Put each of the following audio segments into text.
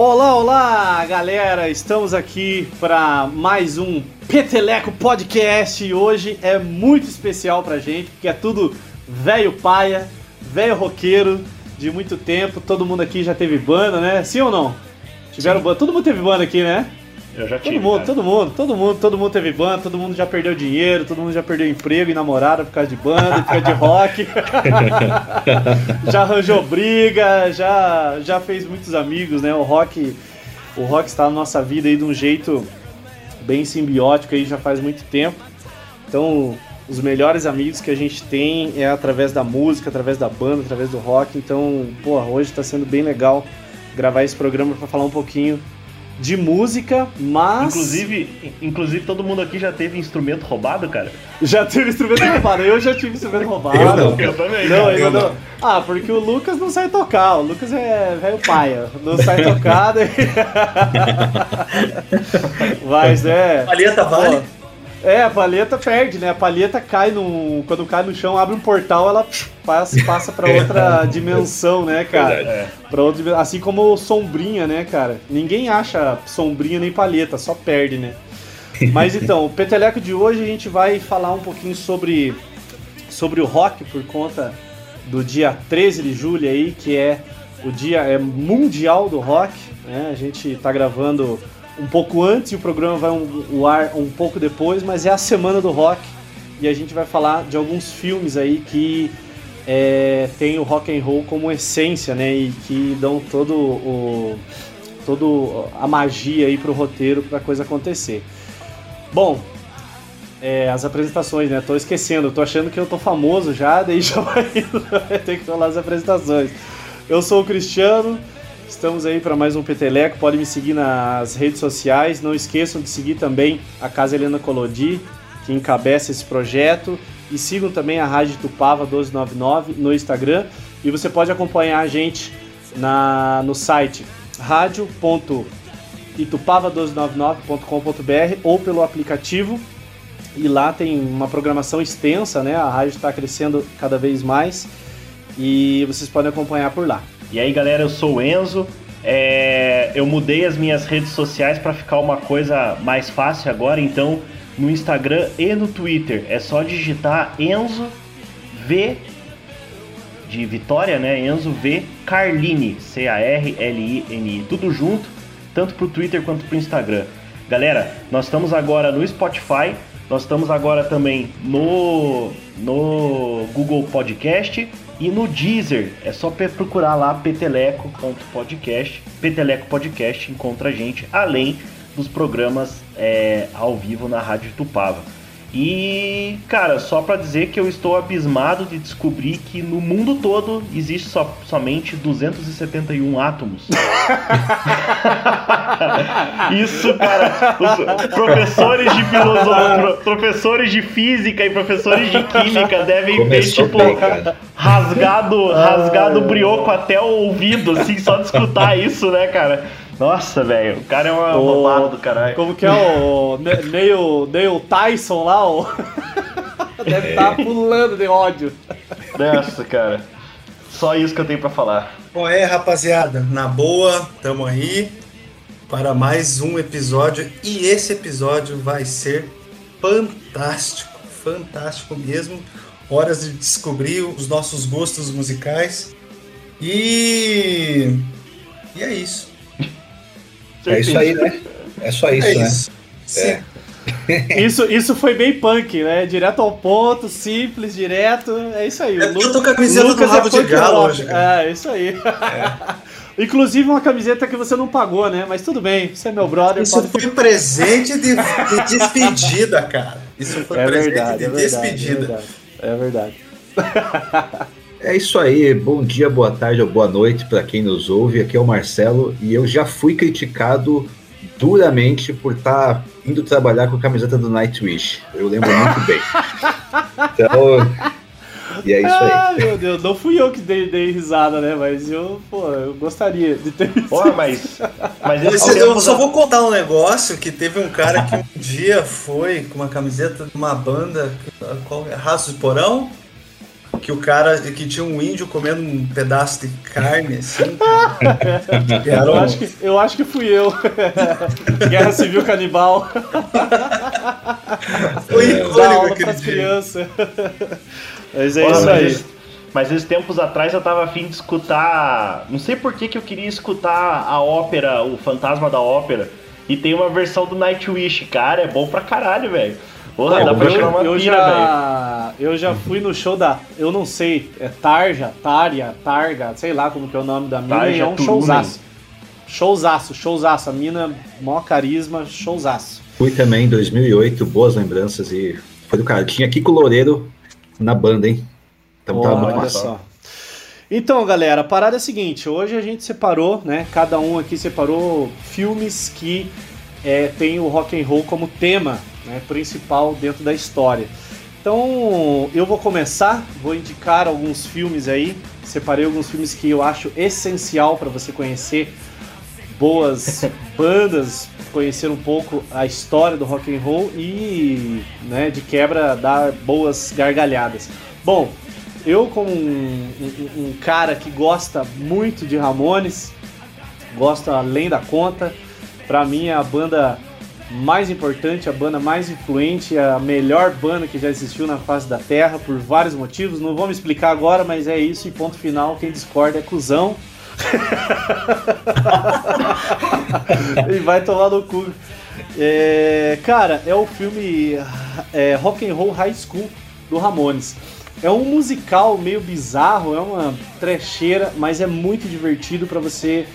Olá, olá, galera! Estamos aqui para mais um Peteleco Podcast e hoje é muito especial pra gente, porque é tudo velho paia, velho roqueiro de muito tempo. Todo mundo aqui já teve banda, né? Sim ou não? Tiveram banda? Todo mundo teve banda aqui, né? Eu já tive. Todo mundo, cara. todo mundo, todo mundo, todo mundo teve banda, todo mundo já perdeu dinheiro, todo mundo já perdeu emprego e namorada por causa de banda, por causa de rock. já arranjou briga, já, já fez muitos amigos, né? O rock, o rock está na nossa vida aí de um jeito bem simbiótico aí já faz muito tempo. Então, os melhores amigos que a gente tem é através da música, através da banda, através do rock. Então, pô, hoje está sendo bem legal gravar esse programa para falar um pouquinho de música, mas. Inclusive, inclusive, todo mundo aqui já teve instrumento roubado, cara? Já teve instrumento roubado, eu já tive instrumento roubado. Eu não, eu também. Não, eu, não. não. Ah, porque o Lucas não sai tocar, o Lucas é velho paia, não sai tocar. Daí... mas é. Palheta vale? É, a palheta perde, né? A palheta cai no. Quando cai no chão, abre um portal, ela passa, passa pra outra dimensão, né, cara? É. Pra outra, assim como sombrinha, né, cara? Ninguém acha sombrinha nem palheta, só perde, né? Mas então, o Peteleco de hoje a gente vai falar um pouquinho sobre, sobre o rock por conta do dia 13 de julho aí, que é o dia é mundial do rock, né? A gente tá gravando um pouco antes e o programa vai um, o ar um pouco depois, mas é a semana do rock e a gente vai falar de alguns filmes aí que é, tem o rock and roll como essência, né, e que dão todo o todo a magia aí pro roteiro para coisa acontecer. Bom, é, as apresentações, né? Tô esquecendo, tô achando que eu tô famoso já, daí já vai ter que falar as apresentações. Eu sou o Cristiano, Estamos aí para mais um Peteleco. Pode me seguir nas redes sociais. Não esqueçam de seguir também a Casa Helena Colodi, que encabeça esse projeto. E sigam também a Rádio Tupava 1299 no Instagram. E você pode acompanhar a gente na, no site radio.itupava1299.com.br ou pelo aplicativo. E lá tem uma programação extensa, né? A rádio está crescendo cada vez mais e vocês podem acompanhar por lá. E aí, galera, eu sou o Enzo. É, eu mudei as minhas redes sociais para ficar uma coisa mais fácil agora, então no Instagram e no Twitter é só digitar Enzo V de Vitória, né? Enzo V Carline, C A R L I N I, tudo junto, tanto pro Twitter quanto pro Instagram. Galera, nós estamos agora no Spotify, nós estamos agora também no no Google Podcast e no Deezer, é só procurar lá peteleco.podcast, Peteleco Podcast, encontra a gente, além dos programas é, ao vivo na Rádio Tupava. E, cara, só para dizer que eu estou abismado de descobrir que no mundo todo existe so, somente 271 átomos. Isso, cara, os professores de filosofia, professores de física e professores de química devem Começou ter, tipo, bem, rasgado, rasgado o brioco até o ouvido, assim, só de escutar isso, né, cara? Nossa, velho, o cara é uma o... roubado do caralho. Como que é o Neil, Neil Tyson lá? O... Deve estar tá pulando de ódio. Nossa, cara. Só isso que eu tenho para falar. Bom, é, rapaziada, na boa, tamo aí para mais um episódio e esse episódio vai ser fantástico, fantástico mesmo. Horas de descobrir os nossos gostos musicais. E e é isso. É isso aí, né? É só isso, é né? Isso. É. Isso, isso foi bem punk, né? Direto ao ponto, simples, direto. É isso aí. É eu tô com a camiseta Lucas do rabo é de galo hoje. Cara. É, isso aí. É. Inclusive uma camiseta que você não pagou, né? Mas tudo bem, você é meu brother. Isso pode... foi presente de, de, despedida, cara. Isso foi é presente verdade, de é verdade, despedida. É verdade. É verdade. É isso aí, bom dia, boa tarde ou boa noite para quem nos ouve. Aqui é o Marcelo e eu já fui criticado duramente por estar tá indo trabalhar com a camiseta do Nightwish. Eu lembro muito bem. Então, e é isso aí. Ah, meu Deus, não fui eu que dei, dei risada, né? Mas eu, pô, eu gostaria de ter visto. Porra, mas. Mas eu, eu só vou contar um negócio que teve um cara que um dia foi com uma camiseta de uma banda. Qual é? Raços de Porão? Que o cara que tinha um índio comendo um pedaço de carne, assim, cara. eu, acho que, eu acho que fui eu. Guerra Civil Canibal. Foi icônico pras crianças. Mas é isso aí. Mas esses tempos atrás eu tava afim de escutar. Não sei por que, que eu queria escutar a ópera, o Fantasma da Ópera. E tem uma versão do Nightwish, cara, é bom pra caralho, velho. Porra, dá pra eu, uma eu pira, já. Eu já fui no show da. Eu não sei, é Tarja, Tarja, Targa, sei lá como que é o nome da mina, Tarja, e é um Turunen. showzaço. Showzaço, showzaço. A mina, maior carisma, showzaço. Fui também em 2008, boas lembranças e foi do cara. Tinha Kiko Loureiro na banda, hein? Então tá muito massa. Só. Então, galera, a parada é a seguinte: hoje a gente separou, né? Cada um aqui separou filmes que é, tem o rock and roll como tema né, principal dentro da história. Então, eu vou começar, vou indicar alguns filmes aí. Separei alguns filmes que eu acho essencial para você conhecer boas bandas, conhecer um pouco a história do rock and roll e, né, de quebra dar boas gargalhadas. Bom, eu como um, um, um cara que gosta muito de Ramones, gosta além da conta, para mim é a banda mais importante, a banda mais influente, a melhor banda que já existiu na face da Terra por vários motivos. Não vou me explicar agora, mas é isso e ponto final. Quem discorda é cuzão. e vai tomar no cu. É, cara, é o filme é, Rock and Roll High School do Ramones. É um musical meio bizarro, é uma trecheira, mas é muito divertido para você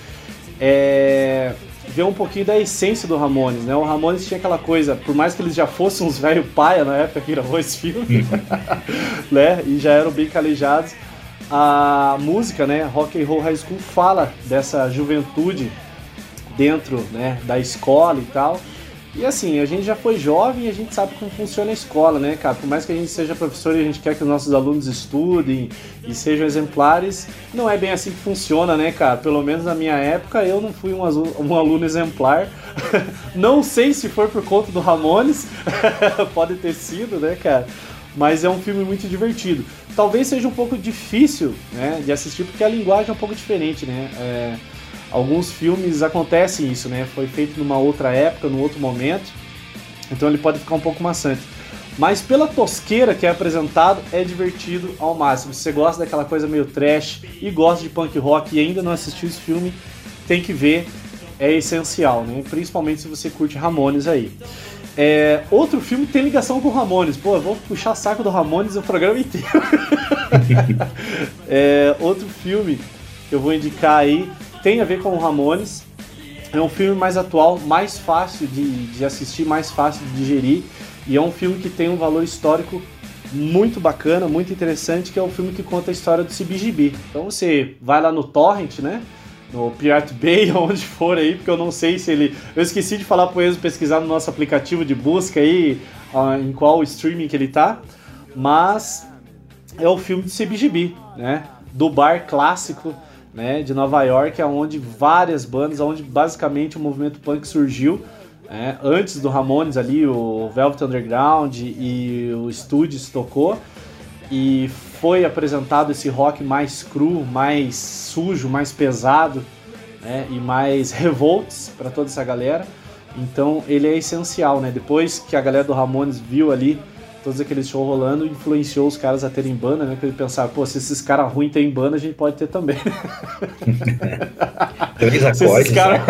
é, ver um pouquinho da essência do Ramones, né? O Ramones tinha aquela coisa, por mais que eles já fossem uns velho paia na época que gravou esse filme, né? E já eram bem calejados, a música, né, Rock and Roll High School fala dessa juventude dentro, né, da escola e tal. E assim, a gente já foi jovem e a gente sabe como funciona a escola, né, cara? Por mais que a gente seja professor e a gente quer que os nossos alunos estudem e sejam exemplares, não é bem assim que funciona, né, cara? Pelo menos na minha época eu não fui um, um aluno exemplar. não sei se foi por conta do Ramones, pode ter sido, né, cara? Mas é um filme muito divertido. Talvez seja um pouco difícil né, de assistir porque a linguagem é um pouco diferente, né? É Alguns filmes acontecem isso, né? Foi feito numa outra época, num outro momento, então ele pode ficar um pouco maçante. Mas pela tosqueira que é apresentado, é divertido ao máximo. Se você gosta daquela coisa meio trash e gosta de punk rock e ainda não assistiu esse filme, tem que ver, é essencial, né? Principalmente se você curte Ramones aí. É, outro filme tem ligação com Ramones. Pô, eu vou puxar saco do Ramones o programa inteiro. é, outro filme que eu vou indicar aí tem a ver com o Ramones. É um filme mais atual, mais fácil de, de assistir, mais fácil de digerir. E é um filme que tem um valor histórico muito bacana, muito interessante, que é um filme que conta a história do CBGB. Então você vai lá no Torrent, né? No Pirate Bay, onde for aí, porque eu não sei se ele. Eu esqueci de falar para eles pesquisar no nosso aplicativo de busca aí, em qual streaming que ele tá. Mas é o filme do CBGB, né? Do bar clássico né, de Nova York, onde várias bandas, onde basicamente o movimento punk surgiu. Né, antes do Ramones ali, o Velvet Underground e o Studios tocou. E foi apresentado esse rock mais cru, mais sujo, mais pesado né, e mais revolts para toda essa galera. Então ele é essencial, né? Depois que a galera do Ramones viu ali todos aqueles shows rolando, influenciou os caras a terem banda, né? Que ele pensava, pô, se esses caras ruins têm banda, a gente pode ter também. três acordes. Se esses caras né?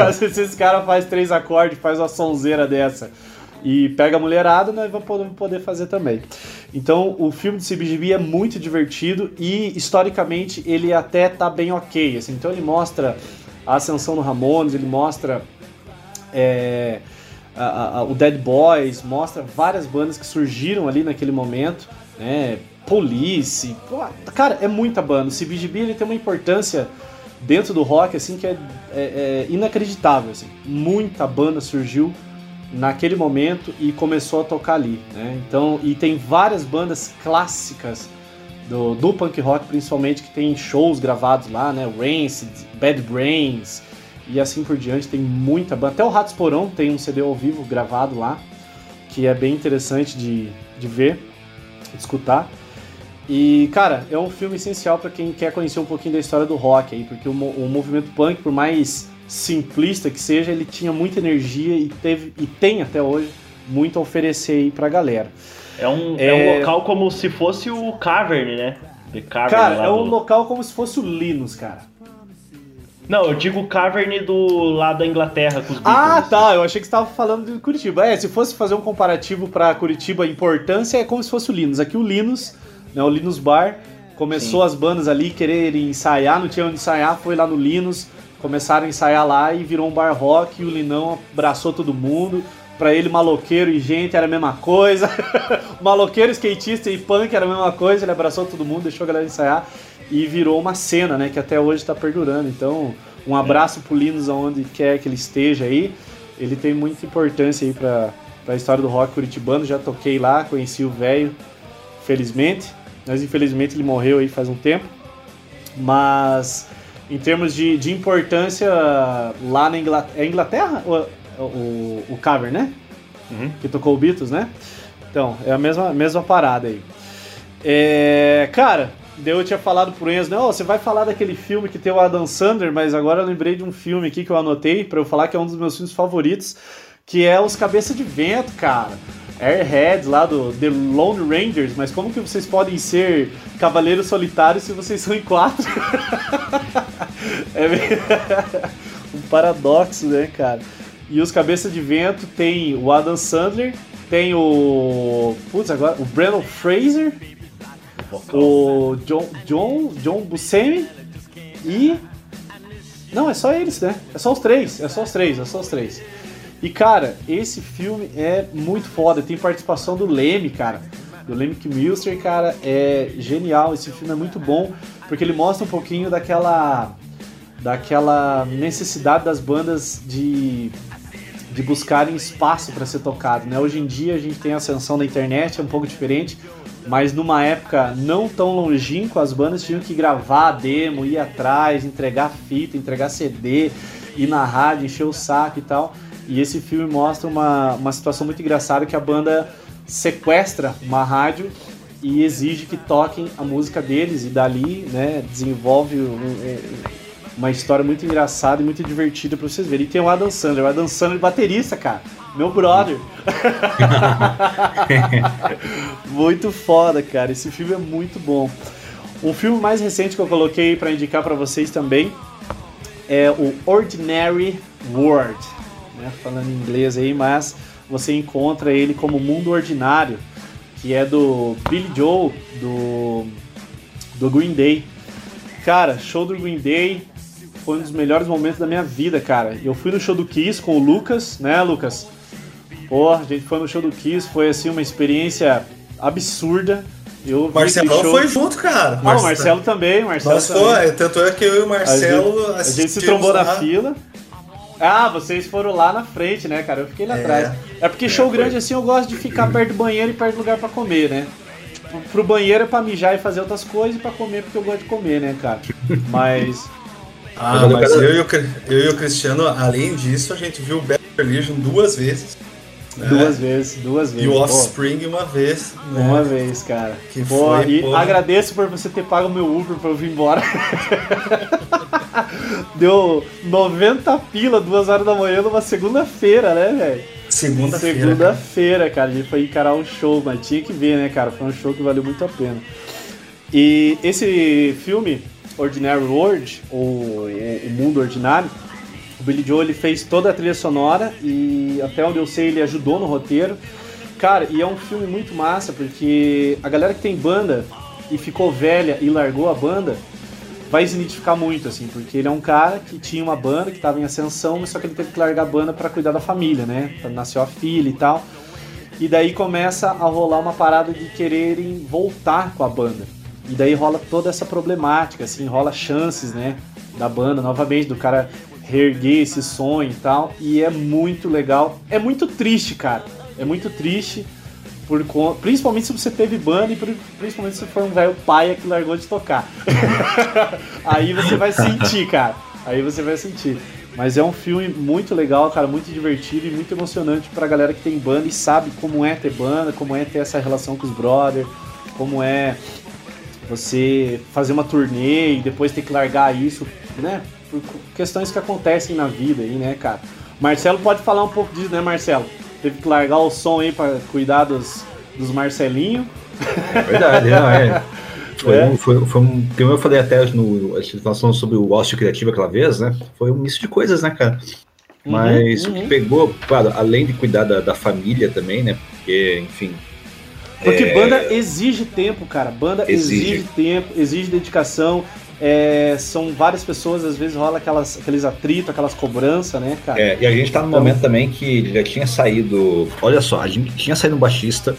cara faz três acordes, faz uma sonzeira dessa e pega a mulherada, nós vamos poder fazer também. Então, o filme de CBGB é muito divertido e, historicamente, ele até tá bem ok. Assim. Então, ele mostra a ascensão do Ramones, ele mostra... É, a, a, o Dead Boys, mostra várias bandas que surgiram ali naquele momento, né? Police, pô, cara, é muita banda. O CBGB ele tem uma importância dentro do rock assim que é, é, é inacreditável. Assim. Muita banda surgiu naquele momento e começou a tocar ali, né? Então, e tem várias bandas clássicas do, do punk rock, principalmente que tem shows gravados lá, né? Rancid, Bad Brains, e assim por diante. Tem muita banda. Até o Ratos Porão tem um CD ao vivo gravado lá, que é bem interessante de, de ver, de escutar. E, cara, é um filme essencial para quem quer conhecer um pouquinho da história do rock aí, porque o, o, movimento punk, por mais simplista que seja, ele tinha muita energia e teve e tem até hoje muito a oferecer aí pra galera. É um, é... é um local como se fosse o Cavern, né? Cavern cara, é um do... local como se fosse o Linus, cara. Não, eu digo Cavern do lado da Inglaterra com os Beatles. Ah, tá. Eu achei que você estava falando de Curitiba. É, se fosse fazer um comparativo para Curitiba, a importância é como se fosse o Linus. Aqui o Linus, né, o Linus Bar, começou Sim. as bandas ali quererem ensaiar, não tinha onde ensaiar, foi lá no Linus, começaram a ensaiar lá e virou um bar rock e o Linão abraçou todo mundo. Pra ele, maloqueiro e gente era a mesma coisa. maloqueiro, skatista e punk era a mesma coisa. Ele abraçou todo mundo, deixou a galera ensaiar e virou uma cena, né? Que até hoje está perdurando. Então, um abraço pro Linus aonde quer que ele esteja aí. Ele tem muita importância aí para a história do rock curitibano. Já toquei lá, conheci o velho, felizmente. Mas infelizmente ele morreu aí faz um tempo. Mas em termos de, de importância lá na Inglaterra. É Inglaterra? O, o, o cover, né? Uhum. Que tocou o Beatles, né? Então, é a mesma, mesma parada aí. É, cara, eu tinha falado pro Enzo, não, você vai falar daquele filme que tem o Adam Sandler, mas agora eu lembrei de um filme aqui que eu anotei para eu falar que é um dos meus filmes favoritos, que é Os Cabeça de Vento, cara. Airheads lá do The Lone Rangers, mas como que vocês podem ser cavaleiros solitários se vocês são em quatro? é um paradoxo, né, cara? E os Cabeça de Vento tem o Adam Sandler, tem o. Putz, agora. O Brandon Fraser, o John, John, John Buscemi e. Não, é só eles, né? É só os três, é só os três, é só os três. E cara, esse filme é muito foda. Tem participação do Leme, cara. Do Leme Milster, cara, é genial. Esse filme é muito bom porque ele mostra um pouquinho daquela daquela necessidade das bandas de de buscarem espaço para ser tocado, né? Hoje em dia a gente tem ascensão da internet, é um pouco diferente, mas numa época não tão longínqua, as bandas tinham que gravar a demo, ir atrás, entregar fita, entregar CD, ir na rádio, encher o saco e tal. E esse filme mostra uma, uma situação muito engraçada que a banda sequestra uma rádio e exige que toquem a música deles e dali, né, desenvolve um, um, uma história muito engraçada e muito divertida para vocês verem. E tem o Adam Sandler, o Adam Sandler baterista, cara. Meu brother. muito foda, cara. Esse filme é muito bom. Um filme mais recente que eu coloquei para indicar para vocês também é o Ordinary World, né? falando em inglês aí, mas você encontra ele como Mundo Ordinário, que é do Billy Joe do do Green Day. Cara, show do Green Day, foi um dos melhores momentos da minha vida, cara. Eu fui no show do Kiss com o Lucas, né, Lucas? Pô, a gente foi no show do Kiss, foi assim uma experiência absurda. Eu Marcelo show... foi junto, cara. Ah, o Marcelo também, Marcelo Nós também. foi, tanto é que eu e o Marcelo A gente, a gente se trombou lá. na fila. Ah, vocês foram lá na frente, né, cara? Eu fiquei lá é, atrás. É porque é, show foi. grande assim eu gosto de ficar perto do banheiro e perto do lugar para comer, né? Tipo, pro banheiro é pra mijar e fazer outras coisas e pra comer porque eu gosto de comer, né, cara? Mas ah, mas eu e, o, eu e o Cristiano, além disso, a gente viu o Bad Religion duas vezes. Né? Duas vezes, duas vezes. E o Offspring uma vez. Né? Uma vez, cara. Que Pô, foi, e porra. agradeço por você ter pago meu Uber pra eu vir embora. Deu 90 pila, duas horas da manhã numa segunda-feira, né, velho? Segunda-feira. Segunda-feira, cara. A gente foi encarar um show, mas tinha que ver, né, cara? Foi um show que valeu muito a pena. E esse filme, Ordinary World, ou O Mundo Ordinário, o Billy Joe ele fez toda a trilha sonora e até onde eu sei ele ajudou no roteiro. Cara, e é um filme muito massa porque a galera que tem banda e ficou velha e largou a banda vai se identificar muito, assim, porque ele é um cara que tinha uma banda que estava em ascensão, mas só que ele teve que largar a banda para cuidar da família, né? Nasceu a filha e tal. E daí começa a rolar uma parada de quererem voltar com a banda. E daí rola toda essa problemática, assim, rola chances, né, da banda, novamente, do cara reerguer esse sonho e tal. E é muito legal. É muito triste, cara. É muito triste. Por, principalmente se você teve banda e principalmente se for um velho paia que largou de tocar. Aí você vai sentir, cara. Aí você vai sentir. Mas é um filme muito legal, cara, muito divertido e muito emocionante pra galera que tem banda e sabe como é ter banda, como é ter essa relação com os brothers, como é você fazer uma turnê e depois ter que largar isso, né? Por questões que acontecem na vida aí, né, cara? Marcelo pode falar um pouco disso, né, Marcelo? Teve que largar o som aí para cuidar dos, dos Marcelinho. É verdade, não é. Foi, é. um, foi, foi um. Como eu falei até no. Nós falamos sobre o ócio criativo aquela vez, né? Foi um misto de coisas, né, cara? Uhum, Mas uhum, o que pegou, claro, além de cuidar da, da família também, né? Porque, enfim, porque é... banda exige tempo, cara. Banda exige, exige tempo, exige dedicação. É, são várias pessoas, às vezes rola aquelas, aqueles atritos, aquelas cobranças, né, cara? É, e a gente tá num então... momento também que já tinha saído. Olha só, a gente tinha saído um baixista,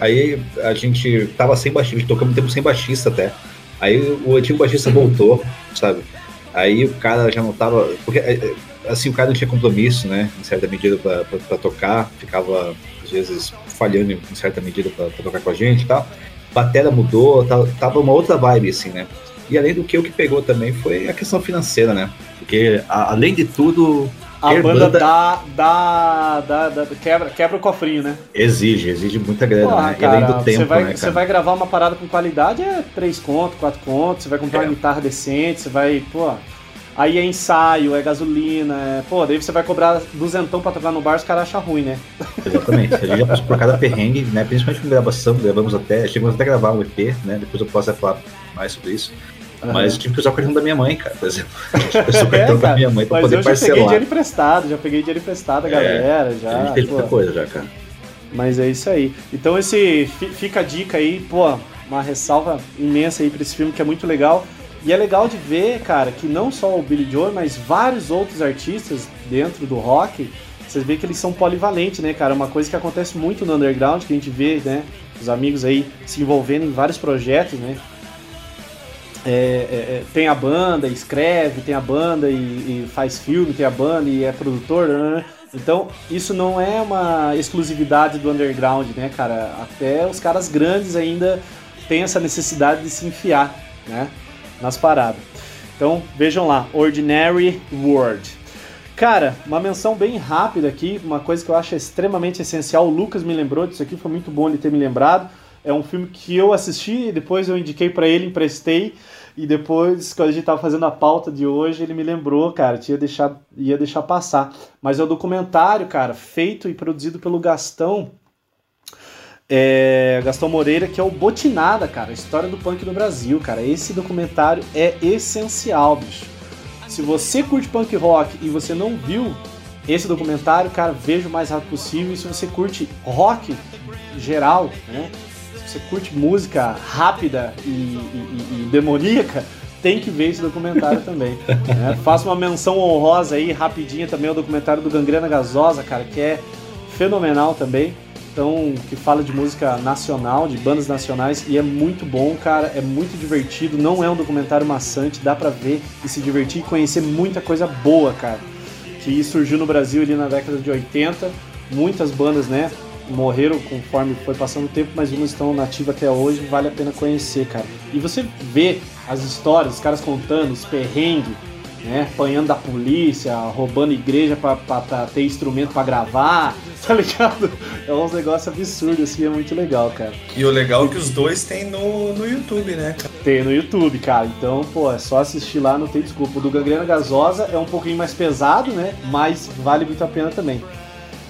aí a gente tava sem baixista, tocamos um tempo sem baixista até. Aí o antigo baixista voltou, sabe? Aí o cara já não tava. Porque é, é, assim, o cara não tinha compromisso, né? Em certa medida para tocar, ficava às vezes falhando em certa medida para tocar com a gente e tal. Batera mudou, tava uma outra vibe, assim, né? E além do que, o que pegou também foi a questão financeira, né? Porque, a, além de tudo. A banda, banda... Dá, dá, dá, dá, quebra, quebra o cofrinho, né? Exige, exige muita grana, Porra, né? Cara, além do tempo, você vai, né, Você vai gravar uma parada com qualidade, é 3 conto, 4 contos, você vai comprar é. uma guitarra decente, você vai, pô... Aí é ensaio, é gasolina, é... Pô, daí você vai cobrar duzentão pra tocar no bar, os caras acham ruim, né? Exatamente. A gente já passou por cada perrengue, né? Principalmente com gravação, gravamos até, chegamos até a gravar um EP, né? Depois eu posso falar mais sobre isso. Uhum. Mas tive que usar o cartão da minha mãe, cara, por exemplo. Eu usei o cartão é, da minha mãe pra poder parcelar. Mas eu já peguei dinheiro emprestado, já peguei dinheiro emprestado da é, galera, já. A gente fez muita coisa já, cara. Mas é isso aí. Então esse fica a dica aí, pô, uma ressalva imensa aí pra esse filme que é muito legal. E é legal de ver, cara, que não só o Billy Joel, mas vários outros artistas dentro do rock, vocês veem que eles são polivalentes, né, cara? Uma coisa que acontece muito no underground, que a gente vê, né, os amigos aí se envolvendo em vários projetos, né? É, é, é tem a banda, escreve, tem a banda e, e, faz filme, tem a banda e é produtor, né? Então, isso não é uma exclusividade do underground, né, cara? Até os caras grandes ainda têm essa necessidade de se enfiar, né? nas paradas. Então vejam lá, Ordinary World. Cara, uma menção bem rápida aqui, uma coisa que eu acho extremamente essencial. O Lucas me lembrou disso aqui, foi muito bom ele ter me lembrado. É um filme que eu assisti, depois eu indiquei para ele, emprestei, e depois, quando a gente tava fazendo a pauta de hoje, ele me lembrou, cara, tinha deixado, ia deixar passar. Mas é um documentário, cara, feito e produzido pelo Gastão, é, Gastão Moreira, que é o Botinada, cara, a história do punk no Brasil, cara. Esse documentário é essencial, bicho. Se você curte punk rock e você não viu esse documentário, cara, veja o mais rápido possível. E se você curte rock geral, né? Você curte música rápida e, e, e demoníaca, tem que ver esse documentário também. Né? Faço uma menção honrosa aí, rapidinha também, ao documentário do Gangrena Gasosa, cara, que é fenomenal também. Então, que fala de música nacional, de bandas nacionais, e é muito bom, cara, é muito divertido, não é um documentário maçante, dá pra ver e se divertir e conhecer muita coisa boa, cara. Que surgiu no Brasil ali na década de 80, muitas bandas, né, morreram conforme foi passando o tempo, mas umas estão nativas até hoje, vale a pena conhecer, cara. E você vê as histórias, os caras contando, os perrengues, né? Apanhando da polícia, roubando igreja pra, pra, pra ter instrumento para gravar, tá ligado? É uns negócios absurdos, assim, é muito legal, cara. E o legal é que os dois tem no, no YouTube, né, cara? Tem no YouTube, cara. Então, pô, é só assistir lá, não tem desculpa. O do Gangrena Gasosa é um pouquinho mais pesado, né? Mas vale muito a pena também.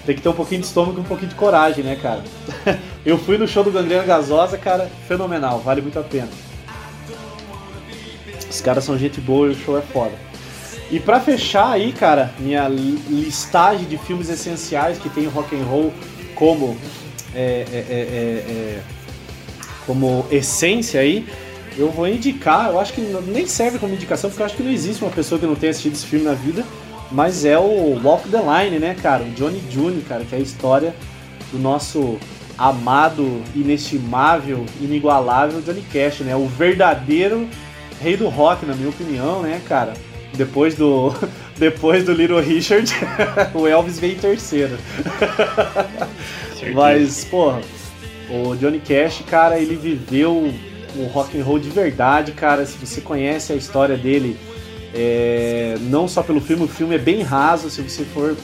Tem que ter um pouquinho de estômago e um pouquinho de coragem, né, cara? Eu fui no show do Gangrena Gasosa, cara, fenomenal, vale muito a pena. Os caras são gente boa e o show é foda. E para fechar aí, cara, minha listagem de filmes essenciais que tem o rock and roll como é, é, é, é, é como essência aí, eu vou indicar, eu acho que nem serve como indicação, porque eu acho que não existe uma pessoa que não tenha assistido esse filme na vida, mas é o Walk the Line, né, cara? O Johnny Jr., cara, que é a história do nosso amado, inestimável, inigualável Johnny Cash, né? O verdadeiro rei do rock, na minha opinião, né, cara? Depois do, depois do Little Richard, o Elvis veio em terceiro. Mas, porra, o Johnny Cash, cara, ele viveu o rock and roll de verdade, cara. Se você conhece a história dele, é, não só pelo filme, o filme é bem raso. Se você for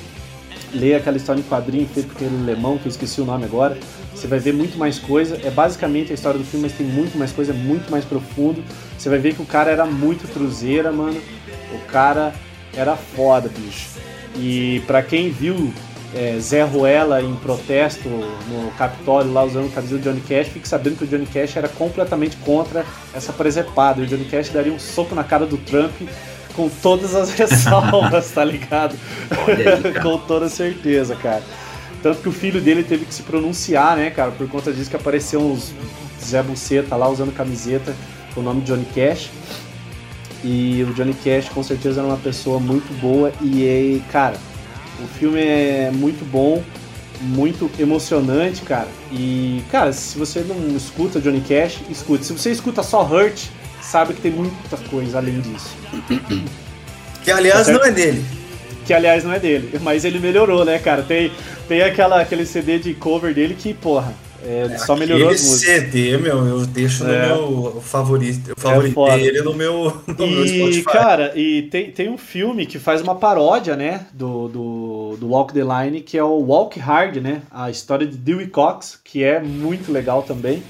lê aquela história em quadrinho feita por aquele alemão, que eu esqueci o nome agora, você vai ver muito mais coisa. É basicamente a história do filme, mas tem muito mais coisa, é muito mais profundo. Você vai ver que o cara era muito truzeira, mano. O cara era foda, bicho. E para quem viu é, Zé Ruela em protesto no Capitólio lá usando o camisa do Johnny Cash, fique sabendo que o Johnny Cash era completamente contra essa presepada. E o Johnny Cash daria um soco na cara do Trump com todas as ressalvas, tá ligado? Aí, com toda certeza, cara. Tanto que o filho dele teve que se pronunciar, né, cara, por conta disso que apareceu uns Zé Buceta lá usando camiseta com o nome de Johnny Cash. E o Johnny Cash com certeza era uma pessoa muito boa e, cara, o filme é muito bom, muito emocionante, cara. E, cara, se você não escuta Johnny Cash, escute. Se você escuta só Hurt, sabe que tem muita coisa além disso. Que aliás tá não é dele. Que aliás não é dele, mas ele melhorou, né, cara? Tem, tem aquela, aquele CD de cover dele que, porra, é, só melhorou as músicas. CD, meu, eu deixo no é. meu favorito. Eu favoritei é ele no meu, no e, meu Spotify. Cara, e tem, tem um filme que faz uma paródia, né, do, do, do Walk the Line, que é o Walk Hard, né? A história de Dewey Cox, que é muito legal também.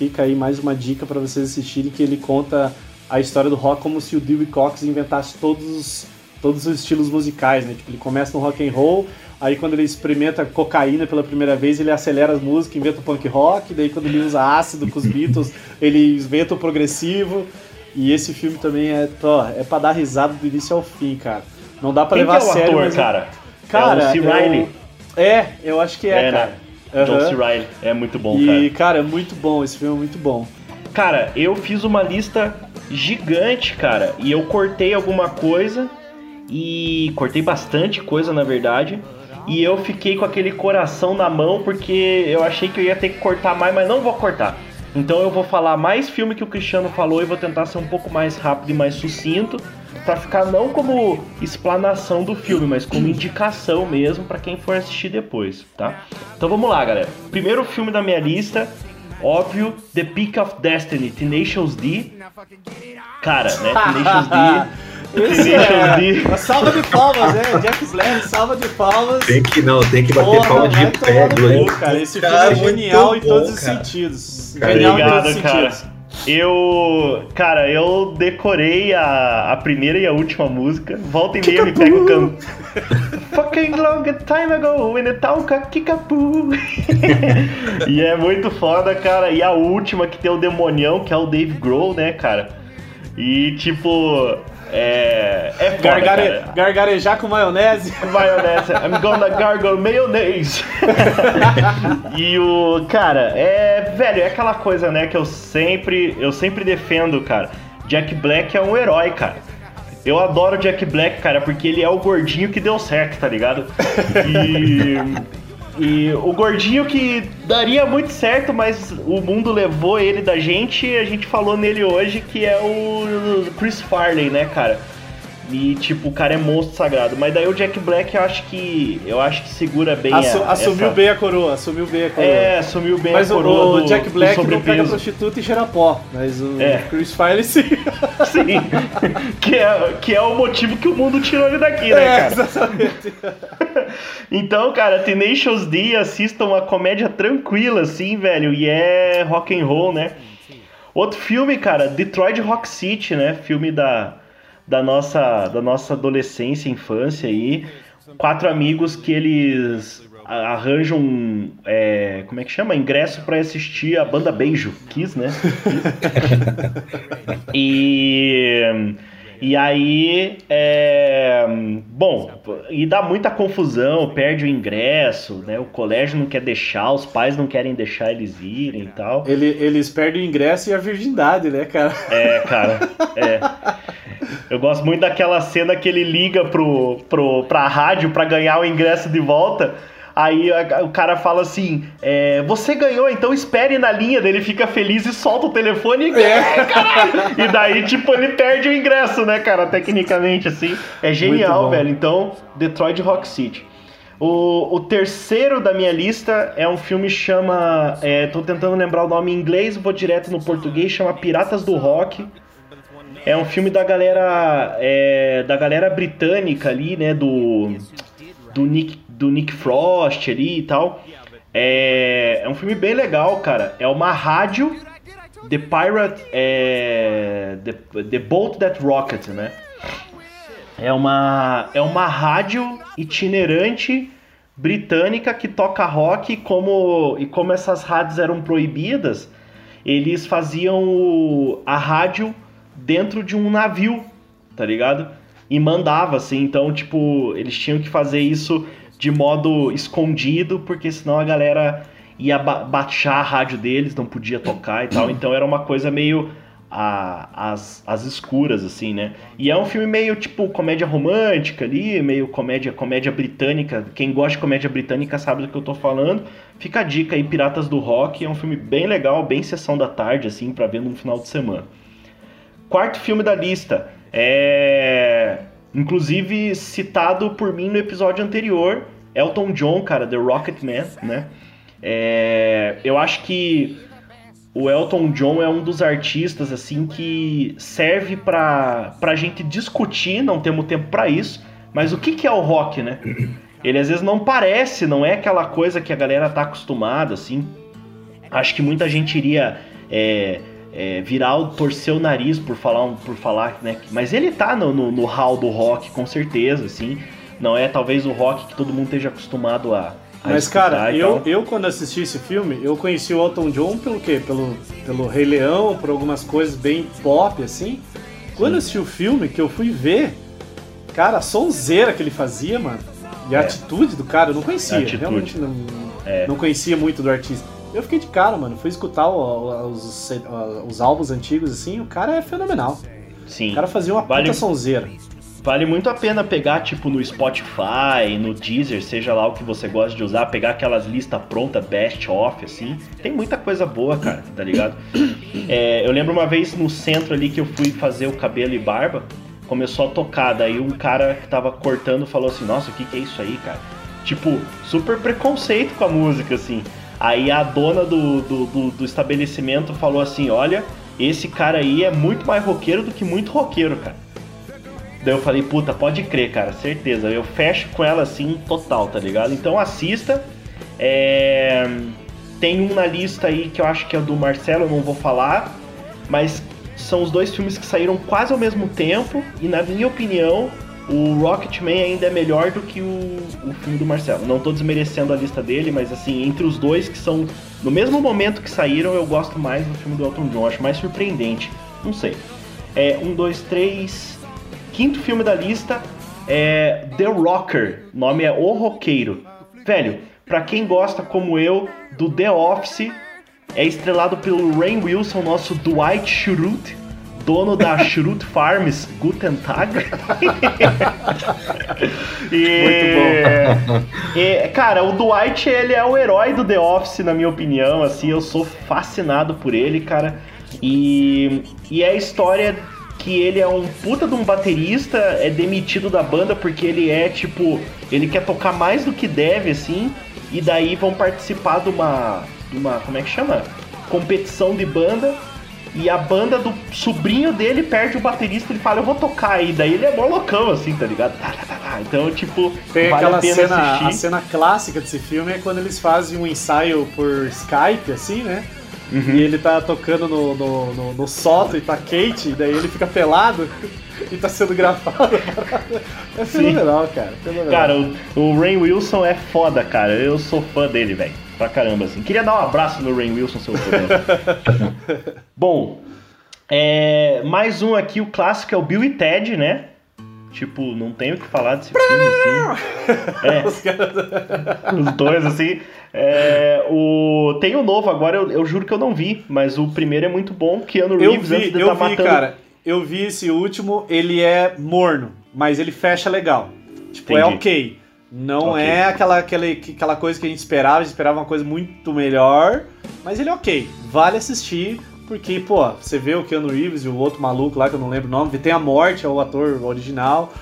Fica aí mais uma dica para vocês assistirem, que ele conta a história do rock como se o Dewey Cox inventasse todos os, todos os estilos musicais, né? Tipo, ele começa no rock and roll, Aí quando ele experimenta cocaína pela primeira vez, ele acelera as músicas, inventa o punk rock. Daí quando ele usa ácido com os Beatles, ele inventa o progressivo. E esse filme também é, ó, é pra dar risada do início ao fim, cara. Não dá pra Quem levar que é a sério. Ator, mas... cara? Cara, é o C. Riley. Eu... É, eu acho que é, é cara. Né? John C. Riley. É muito bom, e, cara. E, cara, é muito bom. Esse filme é muito bom. Cara, eu fiz uma lista gigante, cara. E eu cortei alguma coisa. E cortei bastante coisa, na verdade. E eu fiquei com aquele coração na mão porque eu achei que eu ia ter que cortar mais, mas não vou cortar. Então eu vou falar mais filme que o Cristiano falou e vou tentar ser um pouco mais rápido e mais sucinto para ficar não como explanação do filme, mas como indicação mesmo para quem for assistir depois, tá? Então vamos lá, galera. Primeiro filme da minha lista, óbvio, The Peak of Destiny, Tenacious D. Cara, né? Tenacious D esse é, uma salva de palmas, né? Jack Black, salva de palmas. Tem que não, tem que bater Porra, palma de pé, Glenn. Cara, esse cara, filme é genial em todos os sentidos. Genial Obrigado, em todos os cara. sentidos. Eu, cara, eu decorei a, a primeira e a última música. Volta e meia me pega o canto. Fucking long time ago in the Talca Kikapu. e é muito foda, cara. E a última que tem o demonião, que é o Dave Grohl, né, cara? E tipo, é. É foda, Gargare... Gargarejar com maionese. Maionese. I'm gonna gargle mayonnaise. e o. Cara, é. Velho, é aquela coisa, né, que eu sempre. Eu sempre defendo, cara. Jack Black é um herói, cara. Eu adoro Jack Black, cara, porque ele é o gordinho que deu certo, tá ligado? E. E o gordinho que daria muito certo, mas o mundo levou ele da gente a gente falou nele hoje, que é o Chris Farley, né, cara? E tipo, o cara é monstro sagrado. Mas daí o Jack Black eu acho que. Eu acho que segura bem Assu a, Assumiu essa... bem a coroa, assumiu bem a coroa. É, assumiu bem mas a coroa. Mas o do, Jack Black não pega prostituta e cheira pó. Mas o é. Chris Farley sim. Sim. que, é, que é o motivo que o mundo tirou ele daqui, né, é, cara? Exatamente. então, cara, Tenacious D, assistam uma comédia tranquila, assim, velho. E é rock and roll, né? Outro filme, cara, Detroit Rock City, né? Filme da da nossa, da nossa adolescência, infância aí. Quatro amigos que eles arranjam, é, como é que chama? Ingresso para assistir a banda Beijo, Kiss, né? e e aí, é, bom, e dá muita confusão, perde o ingresso, né? O colégio não quer deixar, os pais não querem deixar eles irem e tal. Ele, eles perdem o ingresso e a virgindade, né, cara? É, cara, é. Eu gosto muito daquela cena que ele liga pro, pro, pra rádio pra ganhar o ingresso de volta. Aí a, o cara fala assim: é, Você ganhou, então espere na linha. Ele fica feliz e solta o telefone e ganha, é. E daí, tipo, ele perde o ingresso, né, cara? Tecnicamente, assim. É genial, velho. Então, Detroit Rock City. O, o, terceiro da minha lista é um filme que chama. É, tô tentando lembrar o nome em inglês, vou direto no português, chama Piratas do Rock. É um filme da galera. É, da galera britânica ali, né? Do. Do Nick do Nick Frost ali e tal. É, é um filme bem legal, cara. É uma rádio The Pirate. É, the, the Boat That Rocket, né? É uma, é uma rádio itinerante britânica que toca rock como, e como essas rádios eram proibidas, eles faziam a rádio dentro de um navio, tá ligado? E mandava, assim, então, tipo, eles tinham que fazer isso de modo escondido, porque senão a galera ia ba baixar a rádio deles, não podia tocar e tal. Então era uma coisa meio a, as, as escuras, assim, né? E é um filme meio tipo comédia romântica ali, meio comédia, comédia britânica. Quem gosta de comédia britânica sabe do que eu tô falando. Fica a dica aí, Piratas do Rock. É um filme bem legal, bem sessão da tarde, assim, para ver no final de semana. Quarto filme da lista é. Inclusive citado por mim no episódio anterior, Elton John, cara, The Rocket Man, né? É... Eu acho que o Elton John é um dos artistas assim que serve para a gente discutir, não temos tempo para isso, mas o que, que é o rock, né? Ele às vezes não parece, não é aquela coisa que a galera tá acostumada, assim. Acho que muita gente iria é, é, virar, torcer o nariz por falar, por falar, né? Mas ele tá no, no, no hall do rock, com certeza, assim. Não é talvez o rock que todo mundo esteja acostumado a, mas, cara, eu, eu quando assisti esse filme, eu conheci o Elton John pelo quê? Pelo, pelo Rei Leão, por algumas coisas bem pop, assim. Quando eu assisti o filme, que eu fui ver, cara, a sonzeira que ele fazia, mano. E a é. atitude do cara, eu não conhecia. Realmente não, é. não conhecia muito do artista. Eu fiquei de cara, mano. Fui escutar os, os álbuns antigos, assim, o cara é fenomenal. Sim. O cara fazia uma vale, puta sonzeira. Vale muito a pena pegar, tipo, no Spotify, no Deezer, seja lá o que você gosta de usar, pegar aquelas listas prontas, best of, assim. Tem muita coisa boa, cara, tá ligado? É, eu lembro uma vez no centro ali que eu fui fazer o cabelo e barba, começou a tocar, daí um cara que tava cortando falou assim, nossa, o que, que é isso aí, cara? Tipo, super preconceito com a música, assim. Aí a dona do, do, do, do estabelecimento falou assim, olha, esse cara aí é muito mais roqueiro do que muito roqueiro, cara. Daí eu falei, puta, pode crer, cara, certeza. Eu fecho com ela assim, total, tá ligado? Então assista. É... Tem um na lista aí que eu acho que é do Marcelo, eu não vou falar. Mas são os dois filmes que saíram quase ao mesmo tempo. E na minha opinião, o Rocketman ainda é melhor do que o, o filme do Marcelo. Não tô desmerecendo a lista dele, mas assim, entre os dois que são no mesmo momento que saíram, eu gosto mais do filme do Elton John. Acho mais surpreendente. Não sei. É, um, dois, três, Quinto filme da lista é The Rocker. Nome é O Roqueiro. Velho, pra quem gosta como eu do The Office, é estrelado pelo Rain Wilson, nosso Dwight Schrute, dono da Schrute Farms Guten Tag. e, Muito bom. e, cara, o Dwight, ele é o herói do The Office, na minha opinião, assim, eu sou fascinado por ele, cara. E, e é a história que ele é um puta de um baterista, é demitido da banda porque ele é tipo, ele quer tocar mais do que deve assim, e daí vão participar de uma, de uma como é que chama? Competição de banda. E a banda do sobrinho dele perde o baterista, ele fala, eu vou tocar aí. Daí ele é mó loucão, assim, tá ligado? Tá, tá, tá. Então, tipo, Tem vale aquela a pena cena, assistir. A cena clássica desse filme é quando eles fazem um ensaio por Skype, assim, né? Uhum. E ele tá tocando no, no, no, no sótão e tá quente, e daí ele fica pelado e tá sendo gravado. É fenomenal, cara. Fenomenal. Cara, o, o Rain Wilson é foda, cara. Eu sou fã dele, velho. Pra caramba, assim. Queria dar um abraço no Rain Wilson, seu Bom, é, mais um aqui, o clássico é o Bill e Ted, né? Tipo, não tenho o que falar desse filme, assim. É. Os dois, assim. É, o... Tem o novo agora, eu, eu, juro que eu não vi, mas o primeiro é muito bom. Keanu Reeves, eu vi, antes de eu tá vi, matando... cara. Eu vi esse último, ele é morno, mas ele fecha legal. Tipo, é Entendi. é ok. Não okay. é aquela, aquela, aquela coisa que a gente esperava, a gente esperava uma coisa muito melhor, mas ele é ok. Vale assistir, porque, pô, você vê o Keanu Reeves e o outro maluco lá, que eu não lembro o nome, tem a morte, é o ator original.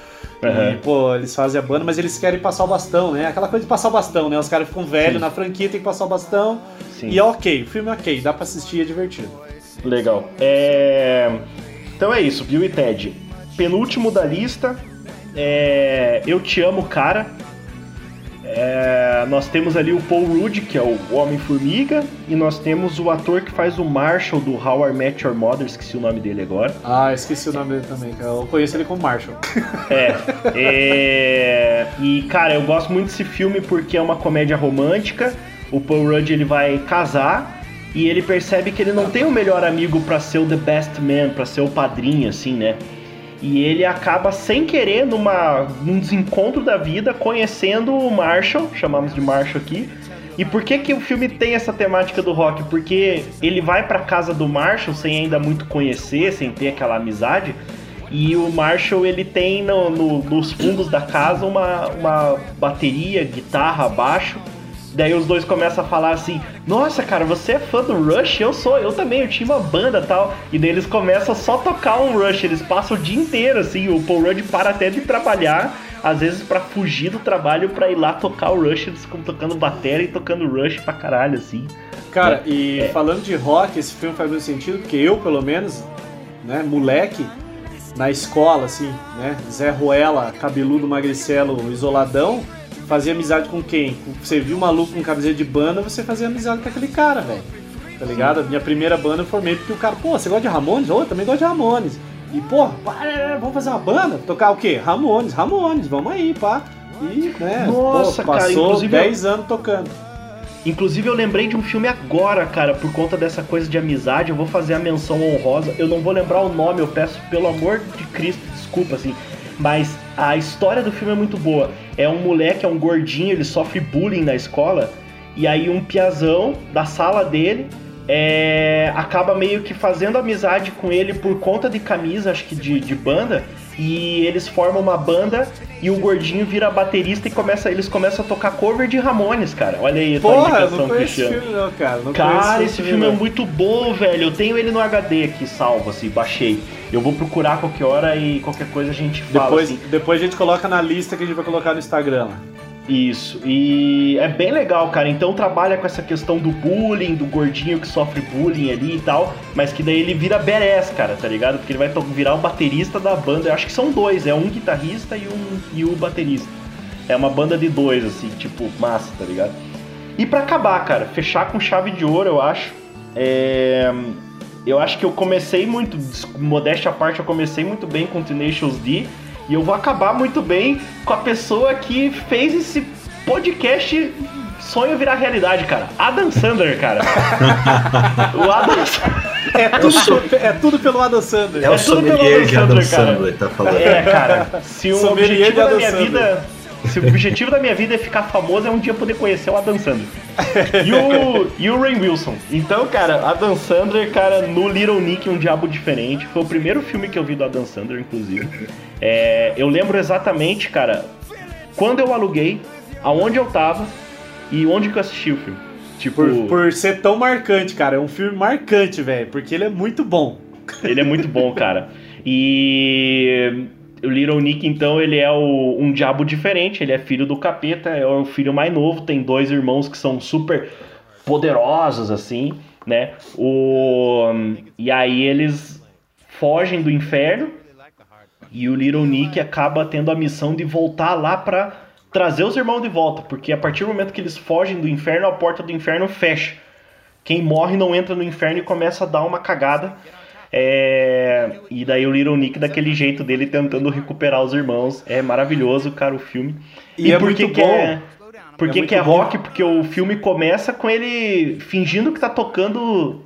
Uhum. E, pô, eles fazem a banda, mas eles querem passar o bastão, né? Aquela coisa de passar o bastão, né? Os caras ficam velhos na franquia, tem que passar o bastão. Sim. E é ok, o filme é ok, dá pra assistir, é divertido. Legal. É... Então é isso, Bill e Ted. Penúltimo da lista, é... Eu Te Amo, Cara. É, nós temos ali o Paul Rudd, que é o Homem-Formiga, e nós temos o ator que faz o Marshall do How I Met Your Mother, esqueci o nome dele agora. Ah, esqueci o nome dele também, eu conheço ele como Marshall. É, é, e cara, eu gosto muito desse filme porque é uma comédia romântica. O Paul Rudd ele vai casar e ele percebe que ele não tem o melhor amigo para ser o the best man, para ser o padrinho, assim, né? E ele acaba sem querer numa num desencontro da vida conhecendo o Marshall, chamamos de Marshall aqui. E por que que o filme tem essa temática do rock? Porque ele vai para casa do Marshall sem ainda muito conhecer, sem ter aquela amizade. E o Marshall ele tem no, no, nos fundos da casa uma, uma bateria, guitarra, baixo Daí os dois começam a falar assim: Nossa, cara, você é fã do Rush? Eu sou, eu também, eu tinha uma banda tal. E daí eles começam só a tocar um Rush, eles passam o dia inteiro, assim. O Paul Rudd para até de trabalhar, às vezes para fugir do trabalho para ir lá tocar o Rush. Eles ficam tocando bateria e tocando Rush pra caralho, assim. Cara, é, e é. falando de rock, esse filme faz muito sentido, porque eu, pelo menos, né, moleque, na escola, assim, né, Zé Ruela, cabeludo, magricelo, isoladão fazia amizade com quem? Você viu um maluco com camiseta de banda, você fazia amizade com aquele cara, velho. Tá ligado? Minha primeira banda eu formei porque o cara, pô, você gosta de Ramones? Ô, eu também gosto de Ramones. E, pô, vamos fazer uma banda? Tocar o quê? Ramones, Ramones, vamos aí, pá. E, né, Nossa, pô, passou cara, 10 anos tocando. Inclusive eu lembrei de um filme agora, cara, por conta dessa coisa de amizade, eu vou fazer a menção honrosa. Eu não vou lembrar o nome, eu peço pelo amor de Cristo, desculpa, assim. Mas a história do filme é muito boa. É um moleque, é um gordinho, ele sofre bullying na escola. E aí um piazão da sala dele é, acaba meio que fazendo amizade com ele por conta de camisa, acho que de, de banda. E eles formam uma banda e o gordinho vira baterista e começa, eles começam a tocar cover de Ramones, cara. Olha aí Porra, indicação, não Cristiano. Esse filme não, cara. Não cara, esse filme, filme é muito bom, velho. Eu tenho ele no HD aqui, salvo, assim, baixei. Eu vou procurar qualquer hora e qualquer coisa a gente fala. Depois, assim. depois a gente coloca na lista que a gente vai colocar no Instagram. Isso, e é bem legal, cara. Então trabalha com essa questão do bullying, do gordinho que sofre bullying ali e tal, mas que daí ele vira badass, cara, tá ligado? Porque ele vai virar o baterista da banda. Eu acho que são dois, é um guitarrista e, um, e o baterista. É uma banda de dois, assim, tipo, massa, tá ligado? E para acabar, cara, fechar com chave de ouro, eu acho. É... Eu acho que eu comecei muito, modéstia à parte, eu comecei muito bem com Tenacious D e eu vou acabar muito bem com a pessoa que fez esse podcast sonho virar realidade, cara. Adam Sandler, cara. o Adam é tudo, sou... é tudo pelo Adam Sandler. É o é sommelier de Adam Sandler, tá falando. É, cara. Se o objetivo da minha Sandler. vida se o objetivo da minha vida é ficar famoso, é um dia poder conhecer o Adam Sandler. E o, e o Ray Wilson. Então, cara, Adam Sandler, cara, no Little Nick, um diabo diferente. Foi o primeiro filme que eu vi do Adam Sandler, inclusive. É, eu lembro exatamente, cara, quando eu aluguei, aonde eu tava e onde que eu assisti o filme. Tipo... Por, por ser tão marcante, cara. É um filme marcante, velho. Porque ele é muito bom. Ele é muito bom, cara. E o Little Nick, então, ele é o, um diabo diferente, ele é filho do capeta, é o filho mais novo, tem dois irmãos que são super poderosos, assim, né? O, e aí eles fogem do inferno e o Little Nick acaba tendo a missão de voltar lá pra trazer os irmãos de volta, porque a partir do momento que eles fogem do inferno, a porta do inferno fecha. Quem morre não entra no inferno e começa a dar uma cagada é... E daí o Little Nick, daquele jeito dele, tentando recuperar os irmãos. É maravilhoso, cara, o filme. E, e é muito que bom. É... Por que é, que é rock? Porque o filme começa com ele fingindo que tá tocando.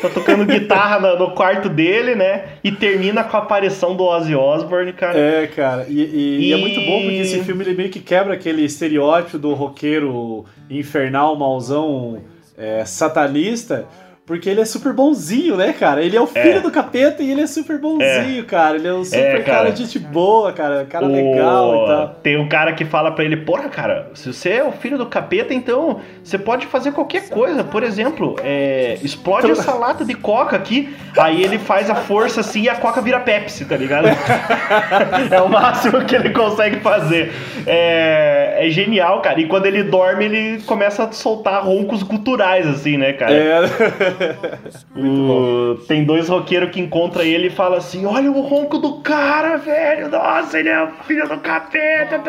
Tá tocando guitarra no, no, quarto dele, né? E termina com a aparição do Ozzy Osbourne, cara. É, cara. E, e, e... e é muito bom porque esse filme ele meio que quebra aquele estereótipo do roqueiro infernal, mauzão, é, satanista porque ele é super bonzinho, né, cara? Ele é o filho é. do capeta e ele é super bonzinho, é. cara. Ele é um é, super é, cara. cara. de gente boa, cara. Cara o... legal e tal. Tem um cara que fala para ele, porra, cara, se você é o filho do capeta, então você pode fazer qualquer coisa. Por exemplo, é... explode essa lata de coca aqui. Aí ele faz a força assim e a coca vira Pepsi, tá ligado? é o máximo que ele consegue fazer. É, é, é, genial, cara. E quando ele dorme, ele começa a soltar roncos culturais, assim, né, cara? É. Tem dois roqueiros que encontram ele e falam assim: olha o ronco do cara, velho. Nossa, ele é filho do capeta.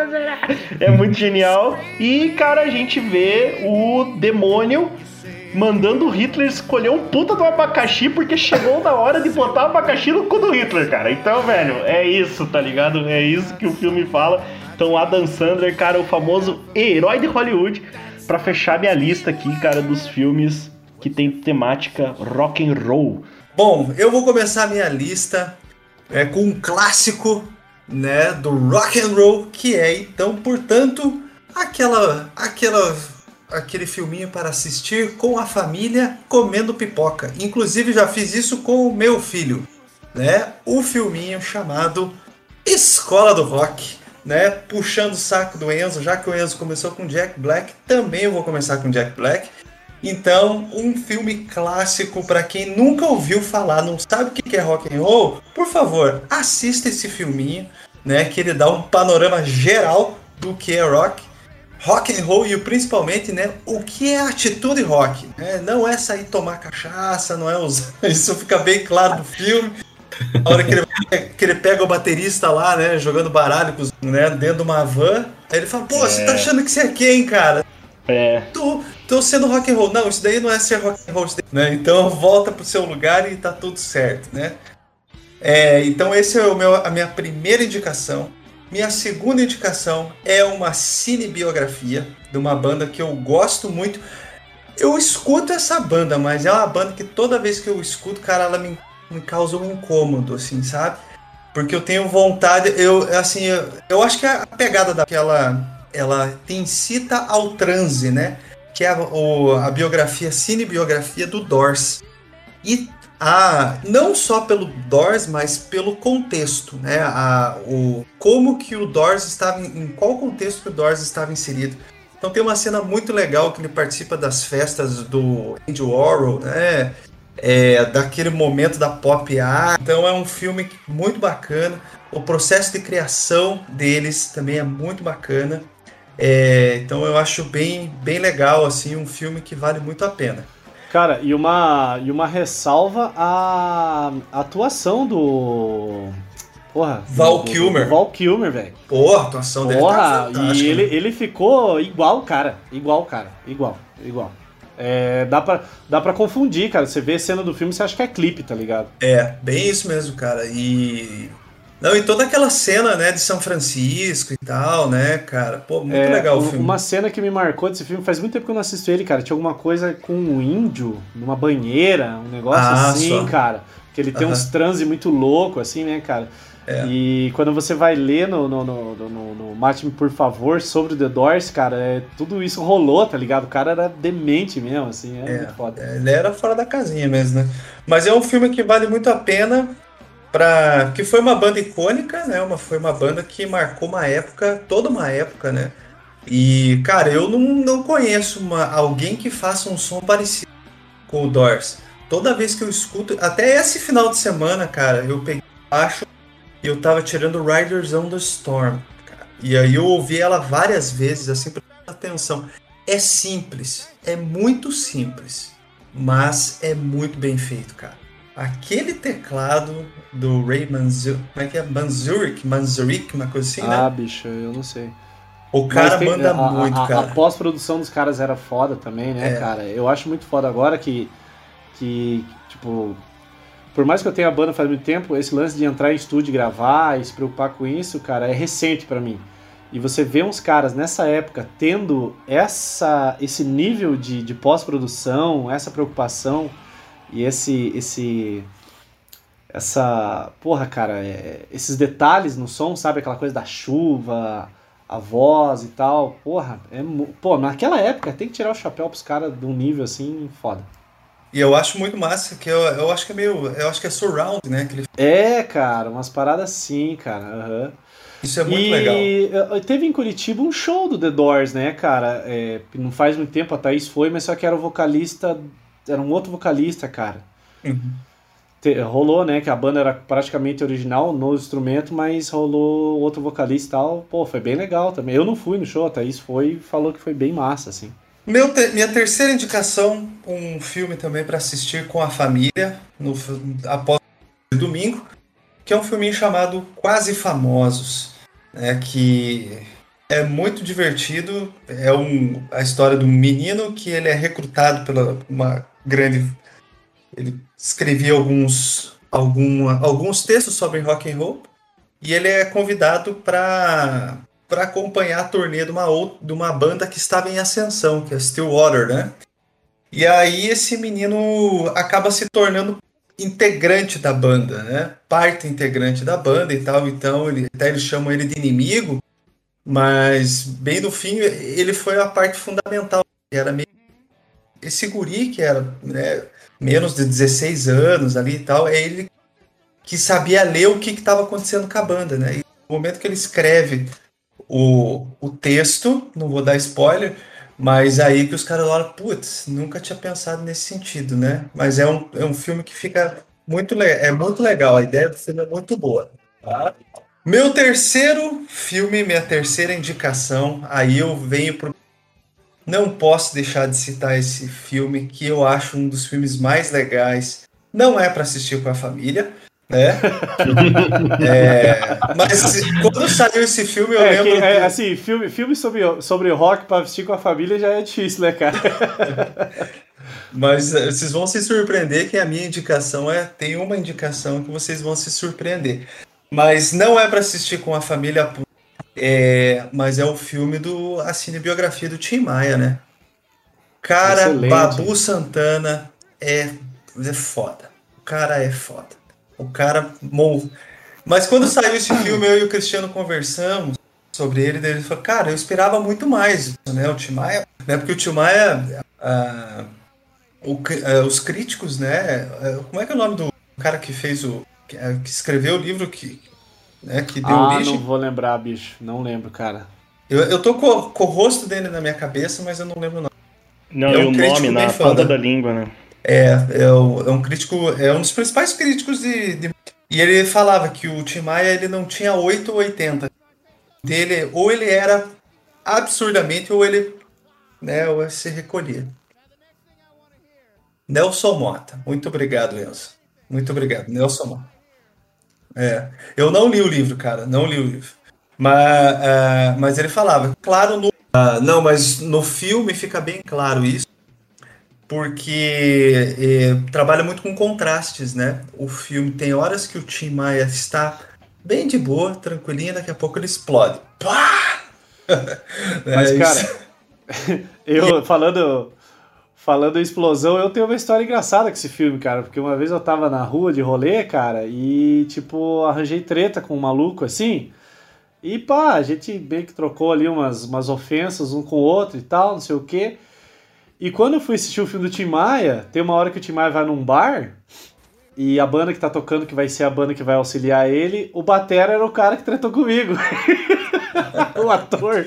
É muito genial. E, cara, a gente vê o demônio mandando o Hitler escolher um puta do abacaxi porque chegou na hora de botar o abacaxi no cu do Hitler, cara. Então, velho, é isso, tá ligado? É isso que o filme fala. Então, Adam Sandler, cara, o famoso herói de Hollywood, para fechar minha lista aqui, cara, dos filmes que tem temática rock and roll. Bom, eu vou começar a minha lista é, com um clássico, né, do rock and roll, que é então, portanto, aquela aquela aquele filminho para assistir com a família comendo pipoca. Inclusive já fiz isso com o meu filho, né? O filminho chamado Escola do Rock, né? Puxando o saco do Enzo, já que o Enzo começou com Jack Black, também eu vou começar com Jack Black. Então, um filme clássico para quem nunca ouviu falar, não sabe o que é rock and roll, por favor, assista esse filminho, né? Que ele dá um panorama geral do que é rock rock and roll e principalmente, né, o que é atitude rock, né? Não é sair tomar cachaça, não é usar, isso fica bem claro no filme. A hora que ele, que ele pega o baterista lá, né, jogando baralho né, dentro de uma van, aí ele fala, pô, é. você tá é. achando que você é quem, cara? É. Tô, tô sendo rock and roll. Não, isso daí não é ser rock and roll, né? Então volta pro seu lugar e tá tudo certo, né? É, então esse é o meu, a minha primeira indicação. Minha segunda indicação é uma cinebiografia de uma banda que eu gosto muito. Eu escuto essa banda, mas é uma banda que toda vez que eu escuto, cara, ela me, me causa um incômodo, assim, sabe? Porque eu tenho vontade, eu, assim, eu, eu acho que a pegada daquela, ela te incita ao transe, né? Que é a, o, a biografia, cinebiografia do Doors. E a não só pelo Doors, mas pelo contexto, né? A, o, como que o Doors estava em, qual contexto que o Doors estava inserido. Então tem uma cena muito legal que ele participa das festas do Andy Warhol, né? É, daquele momento da pop art. Então é um filme muito bacana. O processo de criação deles também é muito bacana. É, então eu acho bem, bem legal assim um filme que vale muito a pena. Cara, e uma, e uma ressalva a, a atuação do. Porra. Val do, Kilmer. Do Val Kilmer, velho. Porra, a atuação dele Porra, tá e ele, ele ficou igual, cara. Igual, cara. Igual, igual. É, dá, pra, dá pra confundir, cara. Você vê a cena do filme e você acha que é clipe, tá ligado? É, bem isso mesmo, cara. E não, e toda aquela cena, né, de São Francisco e tal, né, cara? Pô, muito é, legal o filme. Uma cena que me marcou desse filme, faz muito tempo que eu não assisto ele, cara. Tinha alguma coisa com um índio numa banheira, um negócio ah, assim, só. cara. Que ele tem uh -huh. uns transe muito louco, assim, né, cara? É. E quando você vai ler no, no, no, no, no Mate-me Por Favor sobre The Doors, cara, é, tudo isso rolou, tá ligado? O cara era demente mesmo, assim, é, é muito foda. É, ele era fora da casinha mesmo, né? Mas é um filme que vale muito a pena que foi uma banda icônica, né? Uma, foi uma banda que marcou uma época, toda uma época, né? E, cara, eu não, não conheço uma, alguém que faça um som parecido com o Doors. Toda vez que eu escuto, até esse final de semana, cara, eu peguei baixo e eu tava tirando Riders on the Storm. Cara. E aí eu ouvi ela várias vezes, assim, prestando atenção. É simples, é muito simples, mas é muito bem feito, cara aquele teclado do Ray Manzurek, como é que é? Manzurek, Manzurek, uma coisa assim, né? Ah, bicho, eu não sei. O cara tem, manda a, muito, a, cara. A, pós-produção dos caras era foda também, né, é. cara? Eu acho muito foda agora que, que, tipo, por mais que eu tenha a banda faz muito tempo, esse lance de entrar em estúdio e gravar e se preocupar com isso, cara, é recente para mim. E você vê uns caras nessa época tendo essa, esse nível de, de pós-produção, essa preocupação e esse esse essa, porra, cara, é, esses detalhes no som, sabe aquela coisa da chuva, a voz e tal, porra, é, pô, naquela época tem que tirar o chapéu pros caras de um nível assim foda. E eu acho muito massa, que eu, eu acho que é meio. Eu acho que é surround, né? Aquele... É, cara, umas paradas assim, cara. Uhum. Isso é muito e legal. Eh, teve em Curitiba um show do The Doors, né, cara? É, não faz muito tempo, a Thaís foi, mas só que era o vocalista era um outro vocalista, cara. Uhum. te, rolou, né, que a banda era praticamente original no instrumento, mas rolou outro vocalista e tal. Pô, foi bem legal também. Eu não fui no show, a Thaís foi e falou que foi bem massa, assim. Meu te, minha terceira indicação, um filme também para assistir com a família no, após o domingo, que é um filminho chamado Quase Famosos, né, que é muito divertido. É um, a história de um menino que ele é recrutado pela uma grande. Ele escrevia alguns, algum, alguns textos sobre rock and roll e ele é convidado para para acompanhar a turnê de uma, de uma banda que estava em ascensão, que é Stillwater, né? E aí esse menino acaba se tornando integrante da banda, né? Parte integrante da banda e tal. Então ele, até eles chamam ele de inimigo, mas bem no fim ele foi a parte fundamental. Era meio esse guri que era né, menos de 16 anos ali e tal, é ele que sabia ler o que estava acontecendo com a banda, né? E no momento que ele escreve o, o texto, não vou dar spoiler, mas aí que os caras olham, putz, nunca tinha pensado nesse sentido, né? Mas é um, é um filme que fica muito, é muito legal, a ideia do filme é muito boa. Tá? Meu terceiro filme, minha terceira indicação, aí eu venho pro. Não posso deixar de citar esse filme, que eu acho um dos filmes mais legais. Não é para assistir com a família, né? é, mas quando saiu esse filme, eu é, lembro. Que, é, assim, filme, filme sobre, sobre rock para assistir com a família já é difícil, né, cara? mas é, vocês vão se surpreender que a minha indicação é. Tem uma indicação que vocês vão se surpreender. Mas não é para assistir com a família. É, mas é o filme do. A cinebiografia do Tim Maia, né? Cara, Excelente. Babu Santana é, é foda. O cara é foda. O cara. Mas quando saiu esse filme, eu e o Cristiano conversamos sobre ele, ele falou, cara, eu esperava muito mais, né? O Tim Maia, né? Porque o Tim Maia, ah, o, ah, os críticos, né? Ah, como é que é o nome do cara que fez o. que, que escreveu o livro que, né, que deu ah, origem? não vou lembrar, bicho. Não lembro, cara. Eu, eu tô com, com o rosto dele na minha cabeça, mas eu não lembro o nome. Não, é um e o nome na ponta da língua, né? É, é, o, é, um crítico, é um dos principais críticos de, de, E ele falava que o Tim Maia ele não tinha 8 ou 80. Dele, ou ele era absurdamente, ou ele né, ou se recolhia. Nelson Mota. Muito obrigado, Enzo. Muito obrigado, Nelson Mota. É, eu não li o livro, cara, não li o livro. Mas, uh, mas ele falava, claro, no, uh, não, mas no filme fica bem claro isso porque é, trabalha muito com contrastes, né? O filme tem horas que o Tim Maia está bem de boa, tranquilinho, daqui a pouco ele explode. Pá! Mas, é cara, eu falando falando em explosão, eu tenho uma história engraçada com esse filme, cara, porque uma vez eu tava na rua de rolê, cara, e tipo, arranjei treta com um maluco assim. E pá, a gente bem que trocou ali umas, umas ofensas um com o outro e tal, não sei o quê. E quando eu fui assistir o filme do Tim Maia, tem uma hora que o Tim Maia vai num bar e a banda que tá tocando, que vai ser a banda que vai auxiliar ele, o Batera era o cara que tratou comigo. o ator.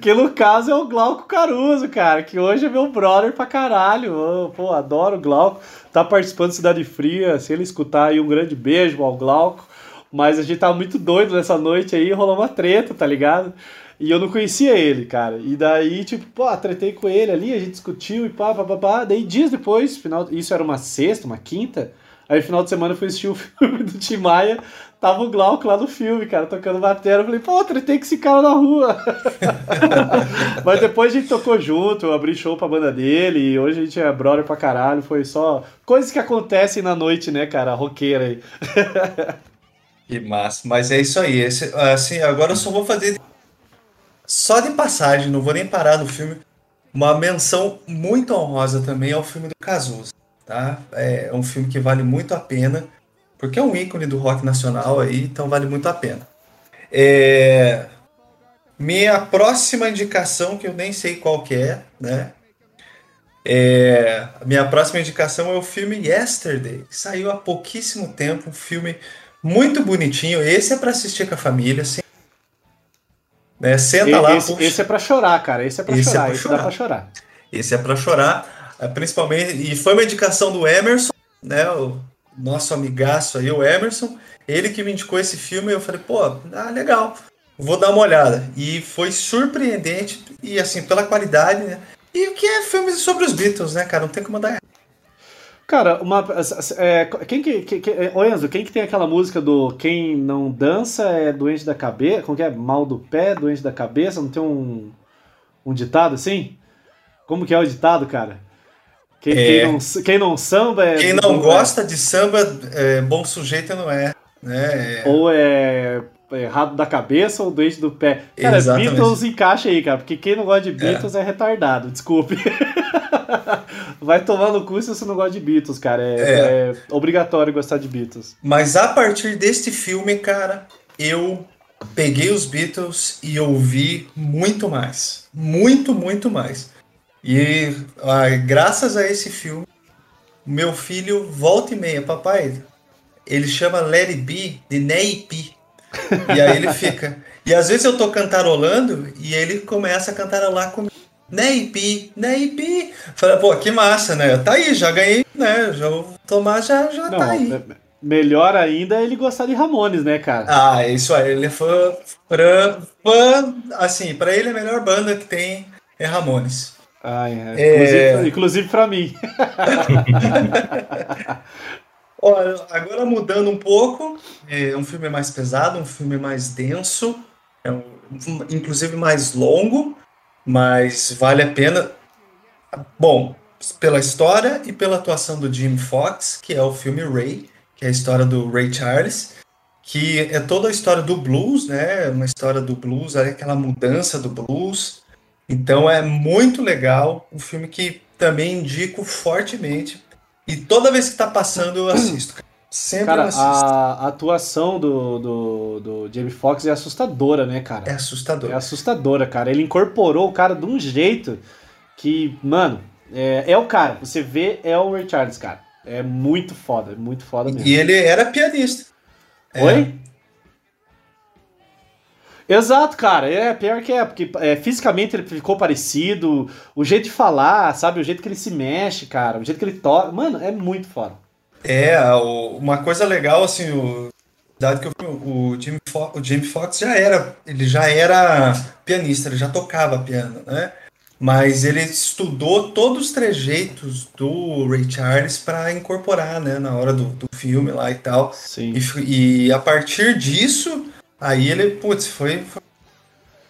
Que no caso é o Glauco Caruso, cara, que hoje é meu brother pra caralho. Pô, adoro o Glauco. Tá participando de Cidade Fria. Se ele escutar aí, um grande beijo ao Glauco. Mas a gente tava muito doido nessa noite aí, rolou uma treta, tá ligado? E eu não conhecia ele, cara. E daí, tipo, pô, tretei com ele ali, a gente discutiu e pá, pá, pá, pá. Daí, dias depois, final, isso era uma sexta, uma quinta. Aí, final de semana, eu fui assistir o filme do Tim Maia. Tava o Glauco lá no filme, cara, tocando bateria. Eu falei, pô, tretei com esse cara na rua. Mas depois a gente tocou junto, eu abri show pra banda dele. E hoje a gente é brother pra caralho. Foi só coisas que acontecem na noite, né, cara? Roqueira aí. que massa. Mas é isso aí. Esse, assim, agora eu só vou fazer só de passagem, não vou nem parar no filme. Uma menção muito honrosa também ao filme do Cazuza, tá? É um filme que vale muito a pena, porque é um ícone do rock nacional aí, então vale muito a pena. É... Minha próxima indicação, que eu nem sei qual que é, né? É... Minha próxima indicação é o filme Yesterday, que saiu há pouquíssimo tempo, um filme muito bonitinho. Esse é para assistir com a família, sem né? Senta esse, lá. Esse, esse, é para chorar, cara. Esse é para chorar. É pra esse chorar. dá para chorar. Esse é para chorar, é, principalmente. E foi uma indicação do Emerson, né? O, nosso amigaço aí, o Emerson, ele que me indicou esse filme, eu falei, pô, ah, legal, vou dar uma olhada. E foi surpreendente, e assim, pela qualidade, né? E o que é filme sobre os Beatles, né, cara? Não tem como dar. Cara, uma. É, quem que. que, que ô Enzo, quem que tem aquela música do Quem não dança é doente da cabeça? Como que é? Mal do pé, doente da cabeça? Não tem um, um ditado assim? Como que é o ditado, cara? Quem, é. quem, não, quem não samba é. Quem não gosta é. de samba, é, bom sujeito não é. Né? Ou é errado da cabeça ou doente do pé. Cara, Exatamente. Beatles encaixa aí, cara, porque quem não gosta de Beatles é, é retardado, desculpe. Vai tomar no cu se você não gosta de Beatles, cara. É, é. é, obrigatório gostar de Beatles. Mas a partir deste filme, cara, eu peguei os Beatles e ouvi muito mais. Muito, muito mais. E ah, graças a esse filme, meu filho volta e meia, papai, ele chama Larry B de Neipi. E aí ele fica. E às vezes eu tô cantarolando e ele começa a cantarolar comigo. Neipi, Neipi. Falei, pô, que massa, né? Tá aí, já ganhei, né? Já vou tomar, já, já Não, tá aí. Melhor ainda é ele gostar de Ramones, né, cara? Ah, isso aí. Ele é fã, fã, fã. Assim, pra ele a melhor banda que tem é Ramones. Ah, é. Inclusive, pra mim. Olha, agora mudando um pouco, é um filme mais pesado, um filme mais denso, é um, inclusive mais longo, mas vale a pena. Bom, pela história e pela atuação do Jim Fox, que é o filme Ray, que é a história do Ray Charles, que é toda a história do blues, né? Uma história do blues, aquela mudança do blues. Então é muito legal, um filme que também indico fortemente e toda vez que tá passando, eu assisto. Sempre cara, eu assisto. A atuação do, do, do Jamie Foxx é assustadora, né, cara? É assustadora. É assustadora, cara. Ele incorporou o cara de um jeito que, mano, é, é o cara. Você vê, é o Ray Charles, cara. É muito foda, muito foda mesmo. E ele era pianista. Oi? É. Exato, cara. É pior que é, porque é, fisicamente ele ficou parecido, o jeito de falar, sabe? O jeito que ele se mexe, cara, o jeito que ele toca. Mano, é muito foda. É, uma coisa legal, assim, o, dado que o, o, Jimmy Fo o Jimmy Fox já era, ele já era pianista, ele já tocava piano, né? Mas ele estudou todos os trejeitos do Ray Charles para incorporar, né, na hora do, do filme lá e tal. Sim. E, e a partir disso, aí ele, putz, foi, foi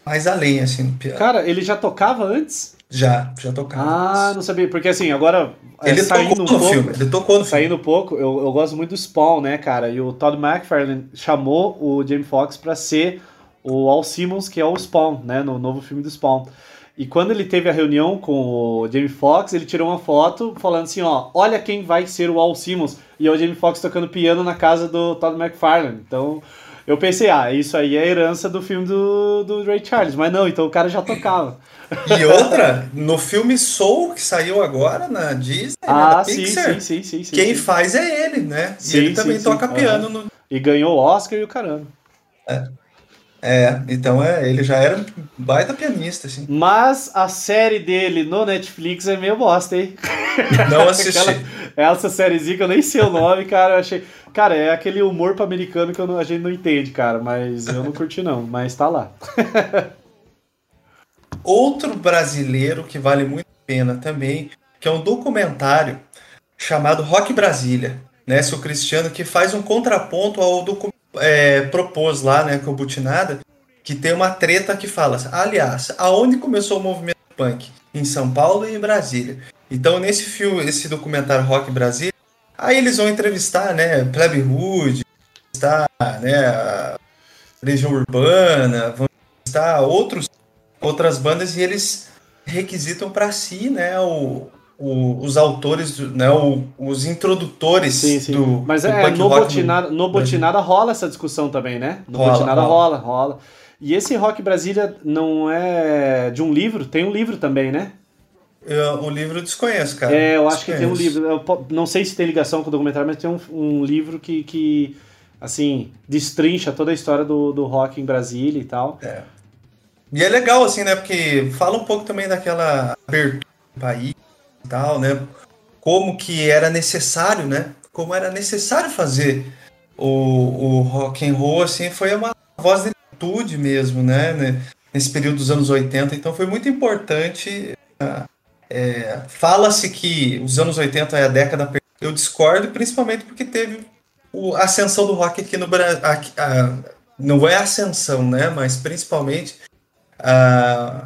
mais além, assim, no piano. Cara, ele já tocava antes? Já, já tocava. Ah, antes. não sabia, porque assim, agora é, ele saindo tocou um no pouco, filme, ele tocou no Saindo um pouco, eu, eu gosto muito do Spawn, né, cara? E o Todd McFarlane chamou o Jamie Foxx para ser o Al Simmons, que é o Spawn, né, no novo filme do Spawn. E quando ele teve a reunião com o Jamie Foxx, ele tirou uma foto falando assim, ó, olha quem vai ser o Al Simmons. E é o Jamie Foxx tocando piano na casa do Todd McFarlane. Então, eu pensei, ah, isso aí é a herança do filme do, do Ray Charles. Mas não, então o cara já tocava. E outra, no filme Soul, que saiu agora na Disney, ah, né, sim, Pixar, sim, sim, sim, quem faz é ele, né? e ele também toca piano. Uhum. No... E ganhou o Oscar e o caramba. É. É, então é, ele já era um baita pianista, assim. Mas a série dele no Netflix é meio bosta, hein? Não assisti. Aquela, essa sériezinha que eu nem sei o nome, cara, eu achei. Cara, é aquele humor para americano que não, a gente não entende, cara, mas eu não curti não, mas tá lá. Outro brasileiro que vale muito a pena também, que é um documentário chamado Rock Brasília, né? Seu Cristiano, que faz um contraponto ao documentário é, propôs lá, né, com o Butinada, que tem uma treta que fala, aliás, aonde começou o movimento punk? Em São Paulo e em Brasília. Então, nesse filme, esse documentário Rock Brasília, aí eles vão entrevistar, né, Plebe Hood, entrevistar, né, a Legião Urbana, vão entrevistar outros, outras bandas e eles requisitam para si, né, o, o, os autores, né, o, os introdutores sim, sim. do. Mas do é, no Botinada, no Botinada rola essa discussão também, né? No rola, Botinada rola. rola, rola. E esse Rock Brasília não é de um livro? Tem um livro também, né? Eu, o livro eu desconheço, cara. É, eu acho que tem um livro. Eu não sei se tem ligação com o documentário, mas tem um, um livro que, que, assim, destrincha toda a história do, do rock em Brasília e tal. É. E é legal, assim, né? Porque fala um pouco também daquela abertura do país tal, né? Como que era necessário, né? como era necessário fazer o, o rock and roll, assim, foi uma voz de atitude mesmo, né, né? Nesse período dos anos 80, então foi muito importante. Uh, é, Fala-se que os anos 80 é a década. Eu discordo, principalmente porque teve a ascensão do rock aqui no Brasil. não é ascensão, né? Mas principalmente uh,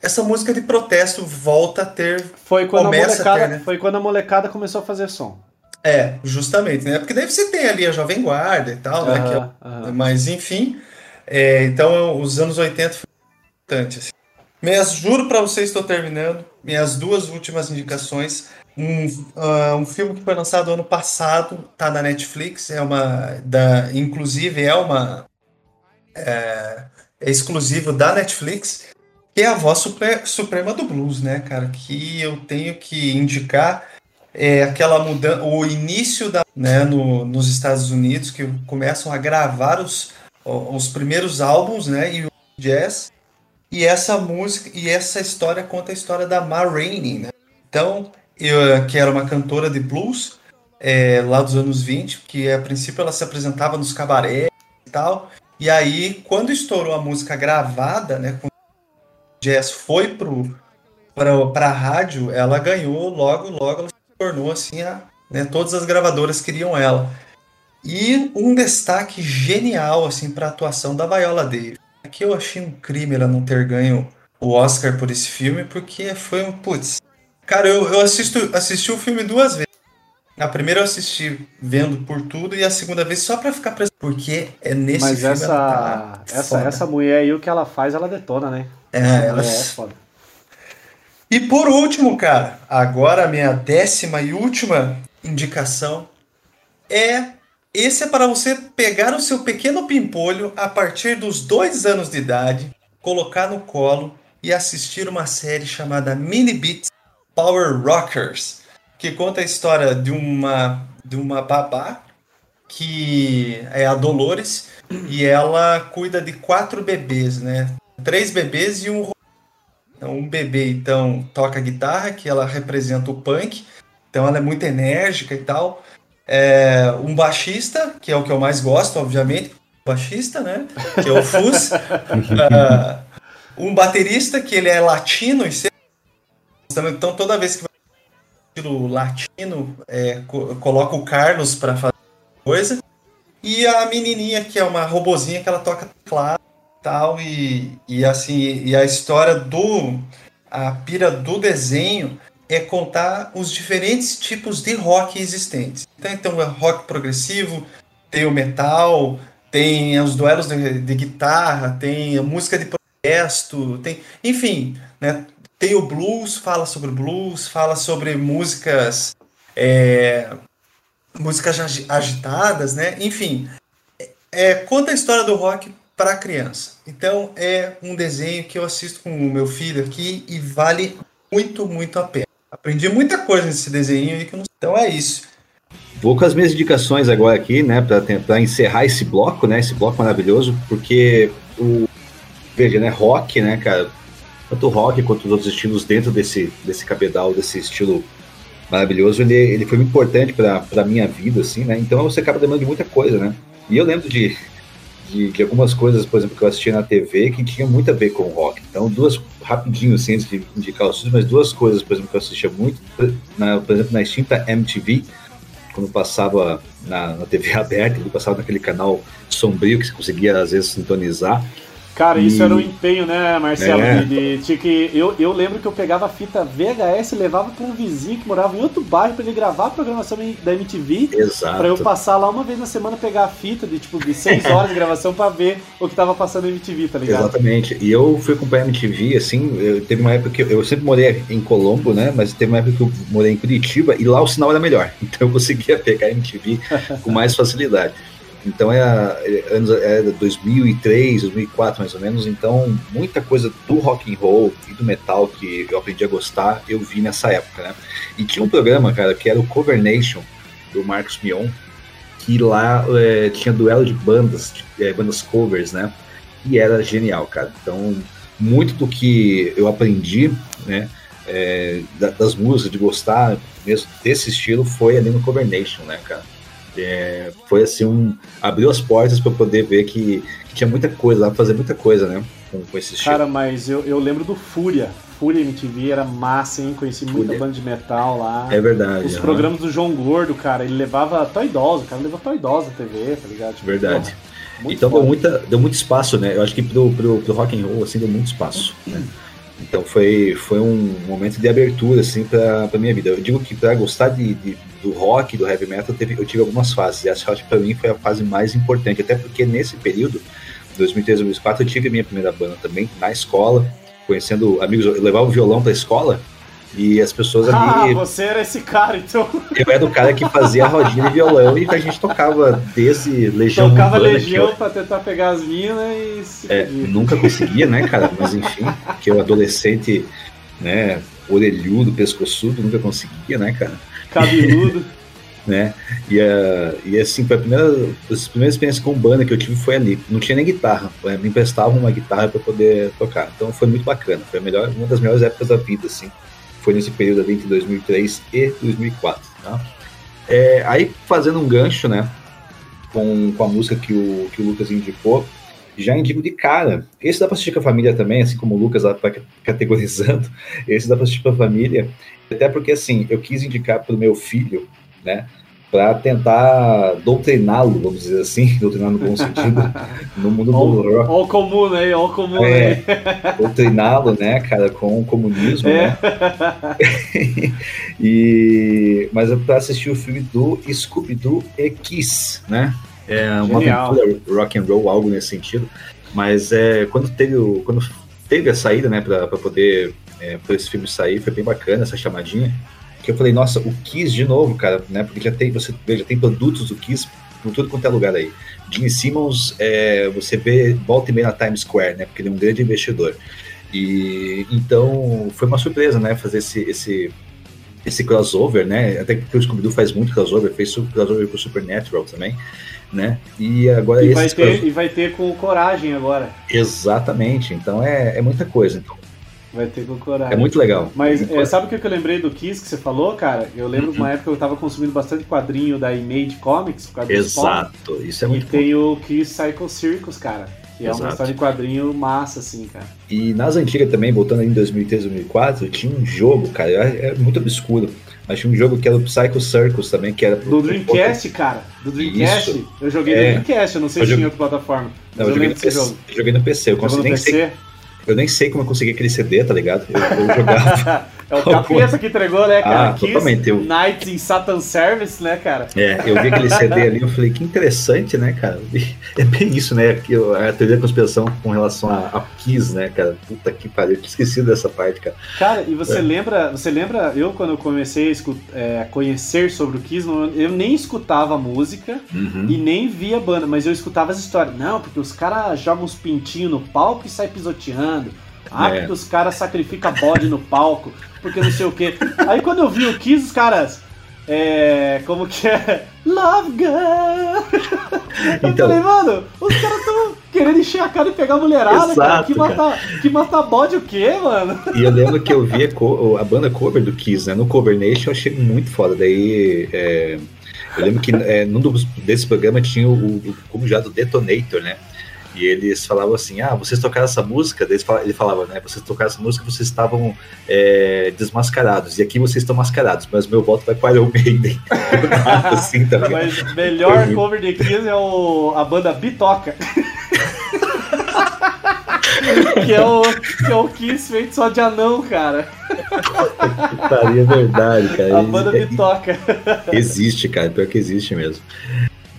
essa música de protesto volta a ter. Foi quando, a molecada, ter, né? foi quando a molecada começou a fazer som. É, justamente, né? Porque daí você tem ali a Jovem Guarda e tal, né? É, mas enfim. É, então, os anos 80 foi importante. Assim. Minhas, juro para vocês, estou terminando. Minhas duas últimas indicações. Um, uh, um filme que foi lançado ano passado, tá na Netflix, é uma. Da, inclusive é uma. É, é exclusivo da Netflix, que é a voz suprema do blues, né, cara? Que eu tenho que indicar é aquela mudança, o início da, né, no, nos Estados Unidos que começam a gravar os, os primeiros álbuns, né, e o jazz. E essa música e essa história conta a história da Ma Rainey, né? Então, eu, que era uma cantora de blues é, lá dos anos 20, que a princípio ela se apresentava nos cabarés e tal. E aí, quando estourou a música gravada, né, o jazz foi pro para a rádio, ela ganhou logo, logo ela se tornou assim a, né, todas as gravadoras queriam ela. E um destaque genial assim para a atuação da Viola Davis. Que eu achei um crime ela não ter ganho o Oscar por esse filme, porque foi um putz. Cara, eu, eu assisto, assisti o filme duas vezes. A primeira eu assisti vendo por tudo e a segunda vez só para ficar presente, porque é nesse Mas filme essa, tá essa, essa mulher aí, o que ela faz, ela detona, né? É, ela é foda. E por último, cara, agora a minha décima e última indicação é esse é para você pegar o seu pequeno pimpolho a partir dos dois anos de idade, colocar no colo e assistir uma série chamada Mini Beats Power Rockers, que conta a história de uma de uma babá que é a Dolores e ela cuida de quatro bebês, né? Três bebês e um então, um bebê, então, toca guitarra, que ela representa o punk, então ela é muito enérgica e tal. É, um baixista, que é o que eu mais gosto, obviamente, baixista, né? Que é o Fus. uh, um baterista, que ele é latino, e então toda vez que vai latino, é, coloca o Carlos para fazer coisa. E a menininha, que é uma robozinha que ela toca teclado tal e, e assim e a história do a pira do desenho é contar os diferentes tipos de rock existentes. Então, é rock progressivo, tem o metal, tem os duelos de, de guitarra, tem a música de protesto, tem, enfim, né? Tem o blues, fala sobre blues, fala sobre músicas é, músicas agitadas, né? Enfim, é conta a história do rock para criança. Então é um desenho que eu assisto com o meu filho aqui e vale muito, muito a pena. Aprendi muita coisa nesse desenho e que não... então é isso. Vou com as minhas indicações agora aqui, né, para tentar encerrar esse bloco, né, esse bloco maravilhoso, porque o veja, né, rock, né, cara, tanto rock quanto os outros estilos dentro desse desse cabedal, desse estilo maravilhoso, ele, ele foi muito importante para minha vida, assim, né? Então você acaba lembrando de muita coisa, né? E eu lembro de de, algumas coisas, por exemplo, que eu assistia na TV que tinha muito a ver com o rock. Então, duas, rapidinho, assim, antes de indicar filmes, mas duas coisas, por exemplo, que eu assistia muito, na, por exemplo, na extinta MTV, quando passava na, na TV aberta, ele passava naquele canal sombrio que você conseguia, às vezes, sintonizar. Cara, e... isso era um empenho, né, Marcelo? É. De, de, que eu, eu lembro que eu pegava a fita VHS e levava para um vizinho que morava em outro bairro para ele gravar a programação da MTV. Exato. Pra eu passar lá uma vez na semana pegar a fita de tipo de 6 horas de gravação para ver o que tava passando na MTV, tá ligado? Exatamente. E eu fui acompanhar a MTV, assim, eu, teve uma época que eu, eu sempre morei em Colombo, né? Mas teve uma época que eu morei em Curitiba e lá o sinal era melhor. Então eu conseguia pegar a MTV com mais facilidade. Então é, é anos é 2003, 2004 mais ou menos. Então muita coisa do rock and roll e do metal que eu aprendi a gostar eu vi nessa época, né? E tinha um programa, cara, que era o Cover Nation do Marcos Mion, que lá é, tinha duelo de bandas, de, é, bandas covers, né? E era genial, cara. Então muito do que eu aprendi, né? É, das músicas, de gostar, mesmo desse estilo foi ali no Cover Nation, né, cara? É, foi assim um abriu as portas para poder ver que, que, tinha muita coisa lá, fazer muita coisa, né? Com, com esse estilo. Cara, mas eu, eu lembro do Fúria. Fúria MTV era massa, hein? Conheci Fúria. muita banda de metal lá. É verdade. Os programas do João Gordo, cara, ele levava Toy Dolls, o cara levou Toy Dolls na TV, tá ligado? Tipo, verdade. Porra, então deu, muita, deu muito espaço, né? Eu acho que pro, pro, pro rock and roll, assim, deu muito espaço, né? Então foi, foi um momento de abertura, assim, pra, pra minha vida. Eu digo que para gostar de, de, do rock, do heavy metal, teve, eu tive algumas fases. E essa, pra mim foi a fase mais importante, até porque nesse período, 2003, 2004, eu tive a minha primeira banda também, na escola, conhecendo amigos. Eu levava o violão pra escola e as pessoas ali. Ah, você era esse cara, então. Eu era o cara que fazia a rodinha de violão e a gente tocava desde Legião Tocava Urbana, Legião eu... pra tentar pegar as minas e é, Nunca conseguia, né, cara? Mas enfim, que o adolescente, né, orelhudo, pescoçudo, nunca conseguia, né, cara? Cabeludo. né? E, uh, e assim, foi a primeira, as primeiras experiências com banda que eu tive foi ali. Não tinha nem guitarra, me emprestavam uma guitarra para poder tocar. Então foi muito bacana, foi a melhor, uma das melhores épocas da vida, assim foi nesse período ali entre 2003 e 2004. Tá? É, aí, fazendo um gancho, né, com, com a música que o, que o Lucas indicou, já indico de cara. Esse dá para assistir com a família também, assim como o Lucas lá tá categorizando. Esse dá para assistir com a família, até porque, assim, eu quis indicar para o meu filho, né, para tentar doutriná-lo, vamos dizer assim, doutrinar no bom sentido, no mundo do rock. Olha o comum aí, olha o comum é, aí. doutriná-lo, né, cara, com o comunismo, é. né? e, mas é para assistir o filme do Scooby-Doo e Kiss, né? É uma Genial. aventura rock and roll, algo nesse sentido. Mas é, quando teve o, quando teve a saída, né, para poder é, esse filme sair, foi bem bacana essa chamadinha que eu falei, nossa, o Kiss de novo, cara, né? Porque já tem, você veja, tem produtos do Kiss por tudo quanto é lugar aí. Gene Simmons, é, você vê, volta e meia na Times Square, né? Porque ele é um grande investidor. E então foi uma surpresa, né? Fazer esse, esse, esse crossover, né? Até que o Scooby-Doo faz muito crossover, fez crossover com o Supernatural também, né? E agora e vai ter E vai ter com coragem agora. Exatamente, então é, é muita coisa. Então, Vai ter com coragem. É muito legal. Mas é, sabe o que eu lembrei do Kiss que você falou, cara? Eu lembro uhum. de uma época que eu tava consumindo bastante quadrinho da Image Comics, por causa Exato, isso é muito E tem o Kiss Cycle Circus, cara. Que Exato. é uma história de quadrinho massa, assim, cara. E nas antigas também, voltando em 2003, 2004, tinha um jogo, cara, é, muito obscuro. Mas tinha um jogo que era o Psycho Circus também, que era pro, Do Dreamcast, pro... cara. Do Dreamcast. Isso. Eu joguei é. no Dreamcast, eu não sei eu se joguei... tinha outra plataforma. Não, eu, eu joguei, no PC, jogo. eu joguei no PC. Eu consegui nem PC? Sei eu nem sei como eu consegui aquele CD, tá ligado? Eu, eu jogava. é o capeta que entregou, né, cara? Ah, totalmente. Eu... Nights in Satan Service, né, cara? É, eu vi aquele CD ali e falei, que interessante, né, cara? É bem isso, né? A teoria da conspiração com relação a, a Kiss, né, cara? Puta que pariu, eu tinha esquecido dessa parte, cara. Cara, e você é. lembra, você lembra, eu quando eu comecei a, escutar, é, conhecer sobre o Kiss, eu nem escutava a música uhum. e nem via a banda, mas eu escutava as histórias. Não, porque os caras jogam uns pintinhos no palco e saem pisoteando. Ah, é. porque os caras sacrificam bode no palco, porque não sei o quê. Aí quando eu vi o Kiss, os caras. É. Como que é? Love! Eu então, falei, mano, os caras estão querendo encher a cara e pegar a mulherada, exato, cara. Que matar, que matar bode o quê, mano? E eu lembro que eu vi a, a, banda cover do Kiss, né? No Cover Nation eu achei muito foda. Daí. É, eu lembro que é, num desses programas tinha o, o, como já do Detonator, né? E eles falavam assim: ah, vocês tocaram essa música? Ele falava, né? Vocês tocaram essa música, vocês estavam é, desmascarados. E aqui vocês estão mascarados, mas meu voto vai para o Maiden. assim, tá mas melhor cover de Kiss é o, a banda Bitoca. que, é o, que é o Kiss feito só de anão, cara. Putaria, é verdade, cara. A banda Bitoca. Existe, cara, pior que existe mesmo.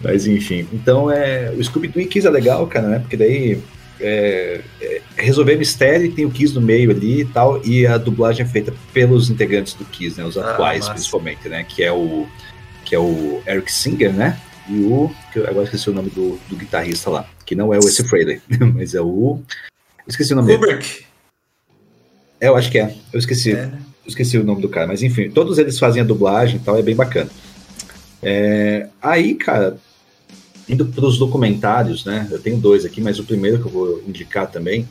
Mas enfim, então é, o Scooby-Doo Kiss é legal, cara, né? Porque daí é, é, resolver mistério e tem o Kiss no meio ali e tal, e a dublagem é feita pelos integrantes do Kiss, né? Os ah, atuais, principalmente, né? Que é o que é o Eric Singer, né? E o que eu agora esqueci o nome do, do guitarrista lá, que não é o Wes Frehley, mas é o esqueci o nome Kubrick. dele. É, eu acho que é. Eu esqueci. É. Eu esqueci o nome do cara, mas enfim, todos eles fazem a dublagem e tal, é bem bacana. É, aí, cara, Indo para os documentários, né? Eu tenho dois aqui, mas o primeiro que eu vou indicar também,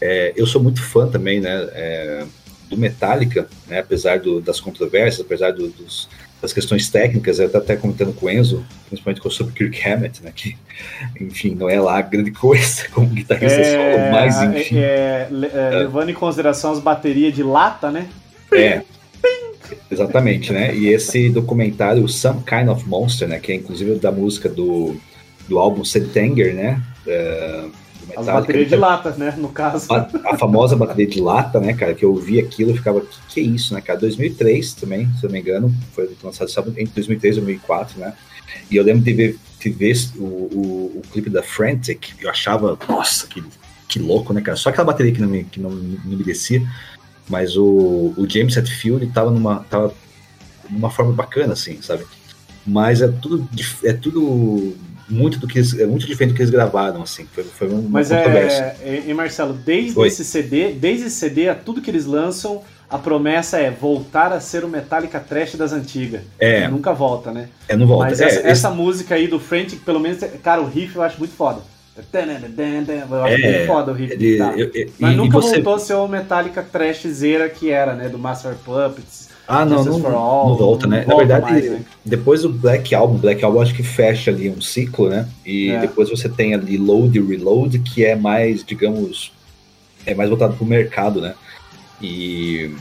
é, eu sou muito fã também, né? É, do Metallica, né, apesar do, das controvérsias, apesar do, dos, das questões técnicas, eu até comentando com o Enzo, principalmente com o Kirk Hammett, né, que, enfim, não é lá grande coisa como guitarrista é, solo, mas enfim. É, é, é, levando em consideração as baterias de lata, né? É, exatamente, né? E esse documentário, Some Kind of Monster, né, que é inclusive da música do, do álbum September, né? Uh, as baterias de lata, né, no caso. A, a, famosa bateria de lata, né, cara, que eu vi aquilo e ficava, que, que é isso, né, cara? 2003 também, se eu não me engano, foi lançado entre 2003 e 2004, né? E eu lembro de ver, de ver o, o, o clipe da Frantic, eu achava, nossa, que, que louco, né, cara? Só aquela bateria que não me, que não, não me descia, mas o, o James Hetfield tava numa, tava numa forma bacana, assim, sabe? Mas é tudo, é tudo muito do que eles, é muito diferente do que eles gravaram, assim. Foi, foi uma Mas é, é, e Marcelo, desde Oi. esse CD, desde esse CD a tudo que eles lançam, a promessa é voltar a ser o Metallica trash das antigas. É. nunca volta, né? É, não volta. Mas é, essa, esse... essa, música aí do Frantic, pelo menos, cara, o riff eu acho muito foda. Eu acho é, muito foda o riff. Ele, eu, eu, Mas e, nunca e você... voltou a ser o Metallica trashzeira que era, né? Do Master Puppets ah, não, não, All, não, volta, né? Não Na verdade, mais, né? depois do Black Album, Black Album acho que fecha ali um ciclo, né? E é. depois você tem ali Load e Reload, que é mais, digamos, é mais voltado pro mercado, né? E.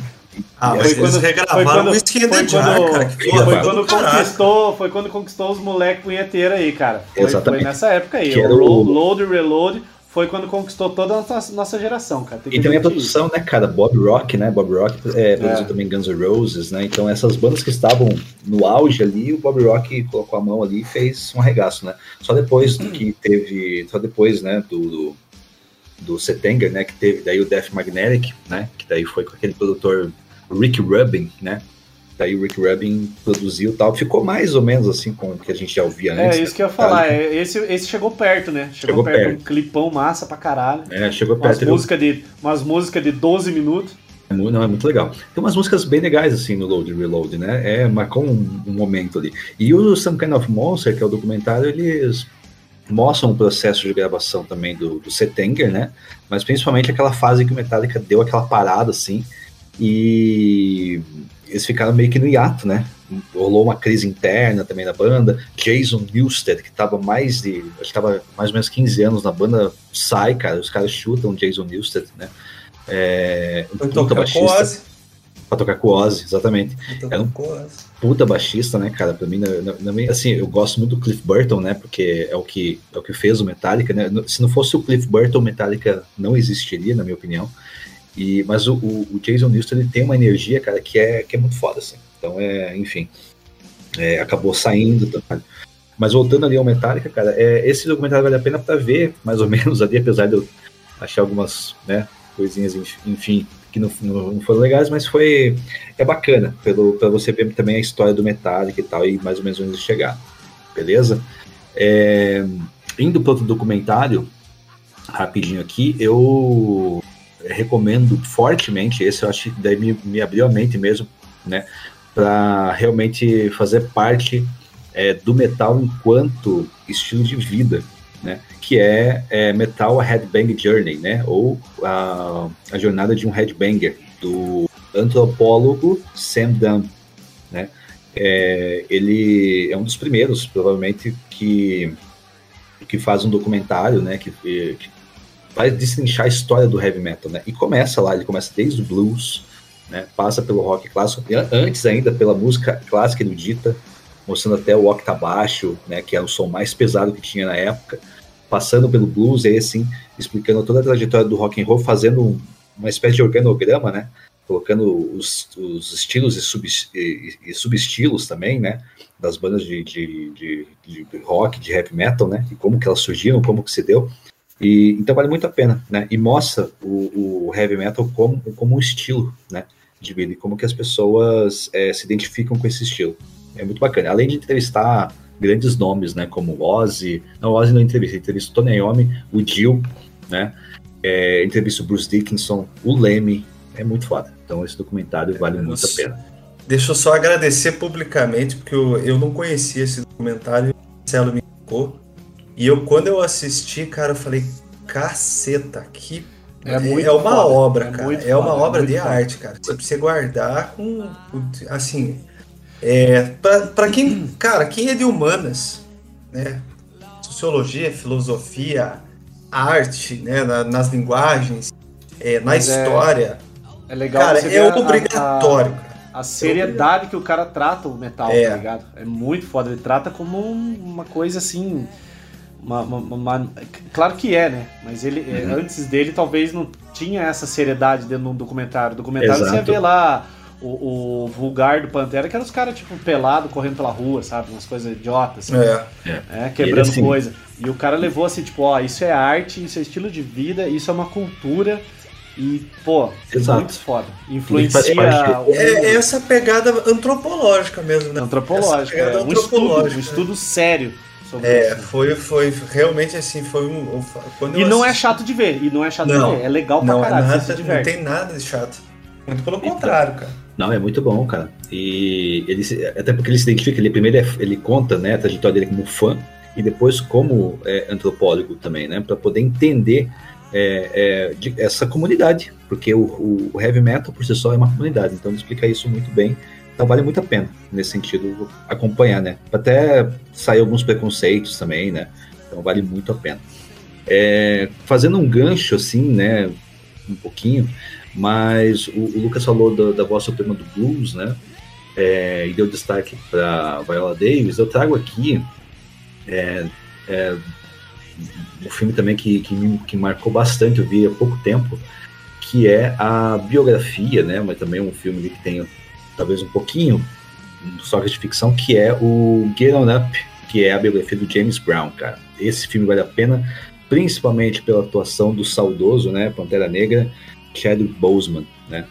Ah, foi quando, regravaram foi quando, o Skin foi quando, cara, foi, foi quando conquistou, foi quando conquistou os moleques punheteiros aí, cara. Foi, Exatamente. foi nessa época aí. O, o Load e Reload foi quando conquistou toda a nossa, nossa geração, cara. e também a produção, isso. né, cara? Bob Rock, né? Bob Rock é, produziu é. também Guns N' Roses, né? Então essas bandas que estavam no auge ali, o Bob Rock colocou a mão ali e fez um arregaço, né? Só depois do que teve, só depois, né, do, do, do Settinger, né, que teve daí o Death Magnetic, né? Que daí foi com aquele produtor Rick Rubin, né? Daí o Rick Rubin produziu tal. Ficou mais ou menos assim com o que a gente já ouvia antes. É, isso que eu ia falar. É, esse, esse chegou perto, né? Chegou, chegou perto. perto. Um clipão massa pra caralho. É, chegou perto. Umas músicas de, umas música de 12 minutos. É não, é muito legal. Tem umas músicas bem legais, assim, no Load Reload, né? É, marcou um, um momento ali. E o Some Kind of Monster, que é o documentário, eles mostram o processo de gravação também do, do Settenger, né? Mas principalmente aquela fase que o Metallica deu aquela parada, assim, e eles ficaram meio que no hiato, né? Rolou uma crise interna também na banda. Jason Newsted, que estava mais de. Acho que estava mais ou menos 15 anos na banda, sai, cara. Os caras chutam Jason Newsted, né? É, Foi tocar baixista, com Ozzy. Pra tocar com Ozzy, exatamente. Era um puta baixista, né, cara? Pra mim, assim, eu gosto muito do Cliff Burton, né? Porque é o que, é o que fez o Metallica, né? Se não fosse o Cliff Burton, o Metallica não existiria, na minha opinião. E, mas o, o, Jason Newsted ele tem uma energia, cara, que é, que é muito foda, assim. Então, é, enfim, é, acabou saindo. Tá? Mas voltando ali ao Metallica, cara, é, esse documentário vale a pena para ver, mais ou menos, ali, apesar de eu achar algumas né, coisinhas, enfim, que não, não, foram legais, mas foi é bacana pelo para você ver também a história do Metallica e tal, e mais ou menos onde chegar. Beleza? É, indo para outro documentário, rapidinho aqui, eu recomendo fortemente esse, eu acho que daí me, me abriu a mente mesmo, né, para realmente fazer parte é, do metal enquanto estilo de vida, né, que é, é Metal Headbang Journey, né, ou a, a jornada de um headbanger, do antropólogo Sam Dunn, né, é, ele é um dos primeiros, provavelmente, que que faz um documentário, né, que, que vai destrinchar a história do heavy metal, né? E começa lá, ele começa desde o blues, né? Passa pelo rock clássico, antes ainda pela música clássica erudita, mostrando até o octabaixo, né? Que é o som mais pesado que tinha na época, passando pelo blues, aí assim, explicando toda a trajetória do rock and roll, fazendo um, uma espécie de organograma, né? Colocando os, os estilos e, sub, e, e subestilos também, né? Das bandas de, de, de, de rock, de heavy metal, né? E como que elas surgiram, como que se deu. E, então vale muito a pena, né? E mostra o, o heavy metal como, como um estilo, né? De vida e como que as pessoas é, se identificam com esse estilo. É muito bacana. Além de entrevistar grandes nomes, né? Como Ozzy, não, Ozzy não entrevista, entrevista o Tony Iommi, o Jill, né? É, entrevista o Bruce Dickinson, o Leme, é muito foda. Então esse documentário vale muito a pena. Deixa eu só agradecer publicamente, porque eu, eu não conhecia esse documentário, o Marcelo me indicou. E eu, quando eu assisti, cara, eu falei, caceta, que É, muito é uma foda. obra, é cara. É, uma foda, obra de foda. arte, cara. Você precisa guardar com. Assim. É, pra, pra quem. Cara, quem é de humanas, né? Sociologia, filosofia, arte, né? Na, nas linguagens, é, na Mas é história. É, legal cara, é obrigatório, a, cara. A seriedade que o cara trata o metal, é. tá ligado? É muito foda. Ele trata como uma coisa assim uma, uma, uma, claro que é, né? Mas ele é, uhum. antes dele talvez não tinha essa seriedade dentro do documentário. O documentário Exato. você ia ver lá o, o, vulgar do Pantera, que eram os caras, tipo, pelado, correndo pela rua, sabe? Umas coisas idiotas, assim, é. é. quebrando assim... coisa. E o cara levou assim, tipo, ó, isso é arte, isso é estilo de vida, isso é uma cultura. E, pô, Exato. muito foda. Influencia. É, é, essa pegada antropológica mesmo, né? Antropológica. É, um, estudo, um estudo sério sobre é, isso. Foi, foi realmente assim, foi um. Quando e não assisti... é chato de ver, e não é chato não, de ver, é legal pra não, é caralho. É nada, não tem nada de chato. Muito pelo então, contrário, cara. Não, é muito bom, cara. E ele até porque ele se identifica, ele primeiro é, ele conta né, a trajetória dele como fã e depois como é, antropólogo também, né? para poder entender é, é, de, essa comunidade, porque o, o, heavy metal por si só é uma comunidade, então ele explica isso muito bem então vale muito a pena, nesse sentido, acompanhar, né? Até sair alguns preconceitos também, né? Então vale muito a pena. É, fazendo um gancho, assim, né? Um pouquinho, mas o, o Lucas falou da, da voz suprema do blues, né? É, e deu destaque para Viola Davis. Eu trago aqui é, é, um filme também que, que, me, que marcou bastante, eu vi há pouco tempo, que é a biografia, né? Mas também um filme que tem talvez um pouquinho, só que de ficção, que é o Get On Up, que é a biografia do James Brown, cara. Esse filme vale a pena, principalmente pela atuação do saudoso, né, Pantera Negra, Chadwick Boseman, né.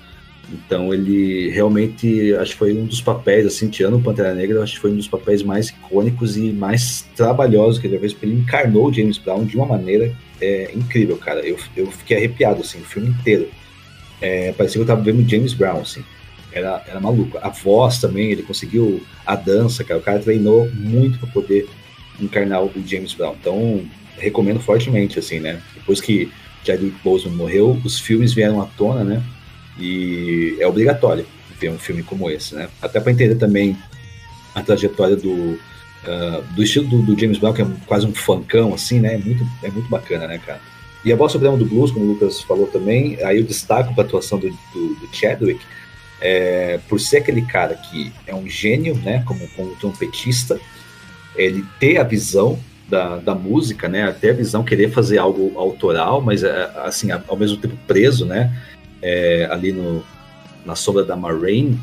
Então ele realmente, acho que foi um dos papéis, assim, tirando o Pantera Negra, acho que foi um dos papéis mais icônicos e mais trabalhosos que ele fez, porque ele encarnou o James Brown de uma maneira é, incrível, cara. Eu, eu fiquei arrepiado, assim, o filme inteiro. É, parecia que eu tava vendo James Brown, assim era, era maluco. A voz também, ele conseguiu a dança, cara. O cara treinou muito para poder encarnar o James Brown. Então, recomendo fortemente, assim, né? Depois que Chadwick Boseman morreu, os filmes vieram à tona, né? E é obrigatório ver um filme como esse, né? Até para entender também a trajetória do, uh, do estilo do, do, James Brown, que é quase um funkão, assim, né? É muito, é muito bacana, né, cara? E a voz suprema do blues, como o Lucas falou também, aí eu destaco para a atuação do, do, do Chadwick, é, por ser aquele cara que é um gênio, né, como, como trompetista, ele ter a visão da, da música, né, até a visão querer fazer algo autoral, mas é, assim ao mesmo tempo preso, né, é, ali no, na sombra da Marraine.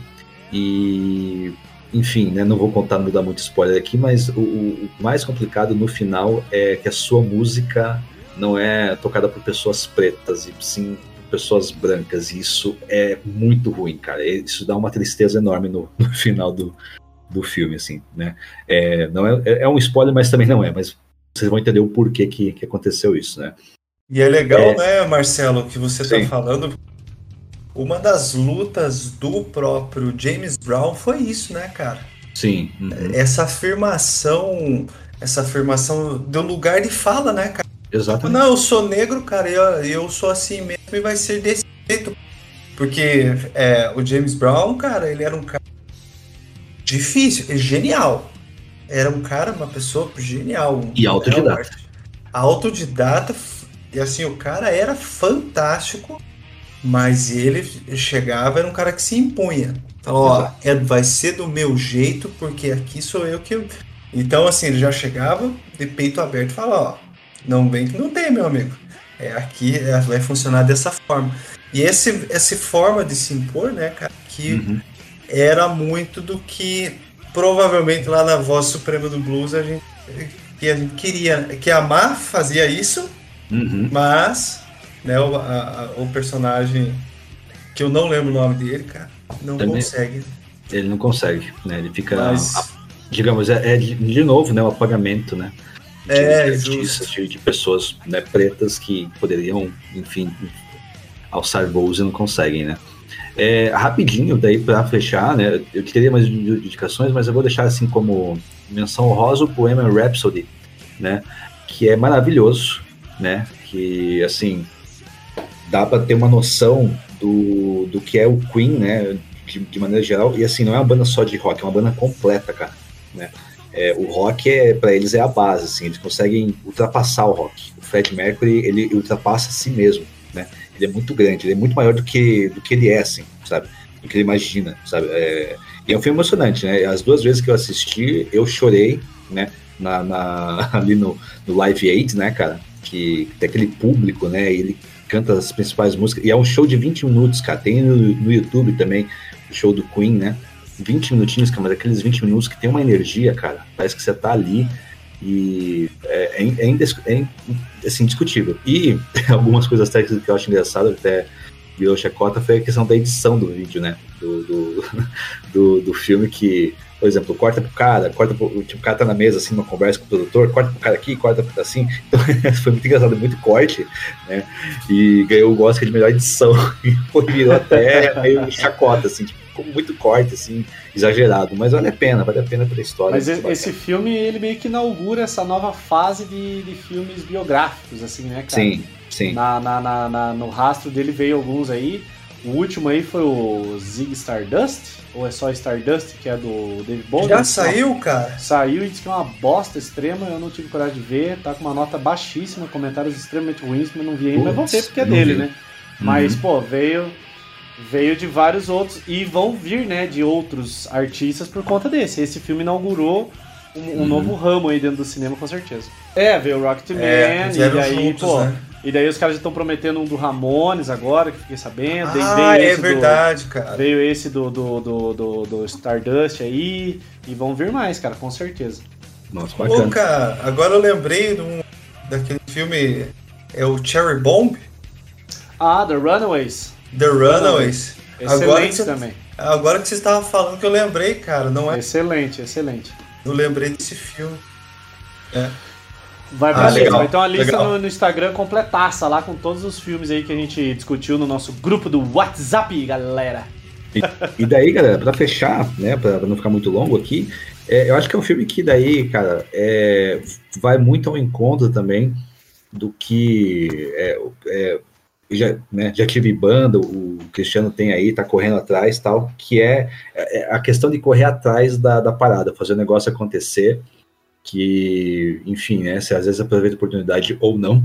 E enfim, né, não vou contar, não dar muito spoiler aqui, mas o, o, mais complicado no final é que a sua música não é tocada por pessoas pretas, e sim pessoas brancas. E isso é muito ruim, cara. Isso dá uma tristeza enorme no, no final do, do filme, assim, né? É, não é, é, é um spoiler, mas também não é. Mas vocês vão entender o porquê que, que aconteceu isso, né? E é legal, é, né, Marcelo, que você está falando. Uma das lutas do próprio James Brown foi isso, né, cara? Sim. Uhum. Essa afirmação, essa afirmação do lugar de fala, né, cara? Exatamente. Não, eu sou negro, cara, eu, eu sou assim mesmo e vai ser desse jeito. Porque é, o James Brown, cara, ele era um cara difícil, genial. Era um cara, uma pessoa genial. E autodidata. Autodidata, e assim, o cara era fantástico, mas ele chegava, era um cara que se impunha. Falou, ó, é, vai ser do meu jeito, porque aqui sou eu que. Então, assim, ele já chegava de peito aberto e falava, ó, não vem que não tem, meu amigo. É, aqui é, vai funcionar dessa forma. E esse, essa forma de se impor, né, cara, que uhum. era muito do que provavelmente lá na voz suprema do blues a gente, que a gente queria. Que a Mar fazia isso, uhum. mas né, o, a, o personagem que eu não lembro o nome dele, cara, não Também consegue. Ele não consegue, né? Ele fica. Mas... A, digamos, é, é de, de novo, né? O apagamento, né? De é, artistas, de, de, pessoas né, pretas que poderiam, enfim, alçar voos e não conseguem, né? É, rapidinho, daí para fechar, né? Eu teria mais indicações, mas eu vou deixar assim como menção honrosa o poema Rhapsody, né? Que é maravilhoso, né? Que assim dá para ter uma noção do, do que é o Queen, né? De, de, maneira geral. E assim, não é uma banda só de rock, é uma banda completa, cara. Né? É, o rock, é, para eles, é a base, assim, eles conseguem ultrapassar o rock. O Fred Mercury, ele ultrapassa a si mesmo, né? Ele é muito grande, ele é muito maior do que, do que ele é, assim, sabe? Do que ele imagina, sabe? É, e é um filme emocionante, né? As duas vezes que eu assisti, eu chorei, né? Na, na ali no, no Live Aid, né, cara? Que tem aquele público, né? Ele canta as principais músicas. E é um show de 20 minutos, cara. Tem no, no YouTube também o show do Queen, né? 20 minutinhos, cara, mas aqueles 20 minutos que tem uma energia, cara. Parece que você tá ali e é, é, é, é assim, indiscutível. E algumas coisas técnicas que eu acho engraçado, até virou chacota, foi a questão da edição do vídeo, né? Do, do, do, do filme que por exemplo, corta pro cara, corta pro, tipo, o cara tá na mesa, assim, numa conversa com o produtor, corta pro cara aqui, corta pro assim. Então, foi muito engraçado, muito corte, né? E ganhou o Oscar de melhor edição. E foi, virou até meio chacota, assim, tipo, muito corte, assim, exagerado. Mas vale a pena, vale a pena pela história. Mas esse filme, ele meio que inaugura essa nova fase de, de filmes biográficos, assim, né, cara? Sim, sim. Na, na, na, na no rastro dele veio alguns aí. O último aí foi o Zig Stardust, ou é só Stardust, que é do David Bowie? Já saiu, cara? Saiu e disse que é uma bosta extrema, eu não tive coragem de ver, tá com uma nota baixíssima, comentários extremamente ruins, mas não vi ainda, mas vou ver porque é dele, vi. né? Uhum. Mas, pô, veio veio de vários outros e vão vir, né, de outros artistas por conta desse. Esse filme inaugurou um, um uhum. novo ramo aí dentro do cinema, com certeza. É, veio o Rocket Man, é, e aí, juntos, pô, né? E daí os caras já estão prometendo um do Ramones agora, que fiquei sabendo. Ah, é verdade, do, cara. Veio esse do, do, do, do, do Stardust aí. E vão vir mais, cara, com certeza. Nossa, bacana. Pô, cara, agora eu lembrei de um, daquele filme. É o Cherry Bomb? Ah, The Runaways. The Runaways. Excelente agora você, também. Agora que você estava falando que eu lembrei, cara, não é? Excelente, excelente. Eu lembrei desse filme. É. Vai pra ah, lista. Vai ter uma lista no, no, Instagram completaça lá com todos os filmes aí que a gente discutiu no nosso grupo do WhatsApp, galera. E, e daí, galera, pra fechar, né, pra, não ficar muito longo aqui, é, eu acho que é um filme que daí, cara, é, vai muito ao encontro também do que é, é, já, né, já tive banda, o Cristiano tem aí, tá correndo atrás tal, que é, é a questão de correr atrás da, da parada, fazer o negócio acontecer que, enfim, né, você às vezes aproveita a oportunidade ou não,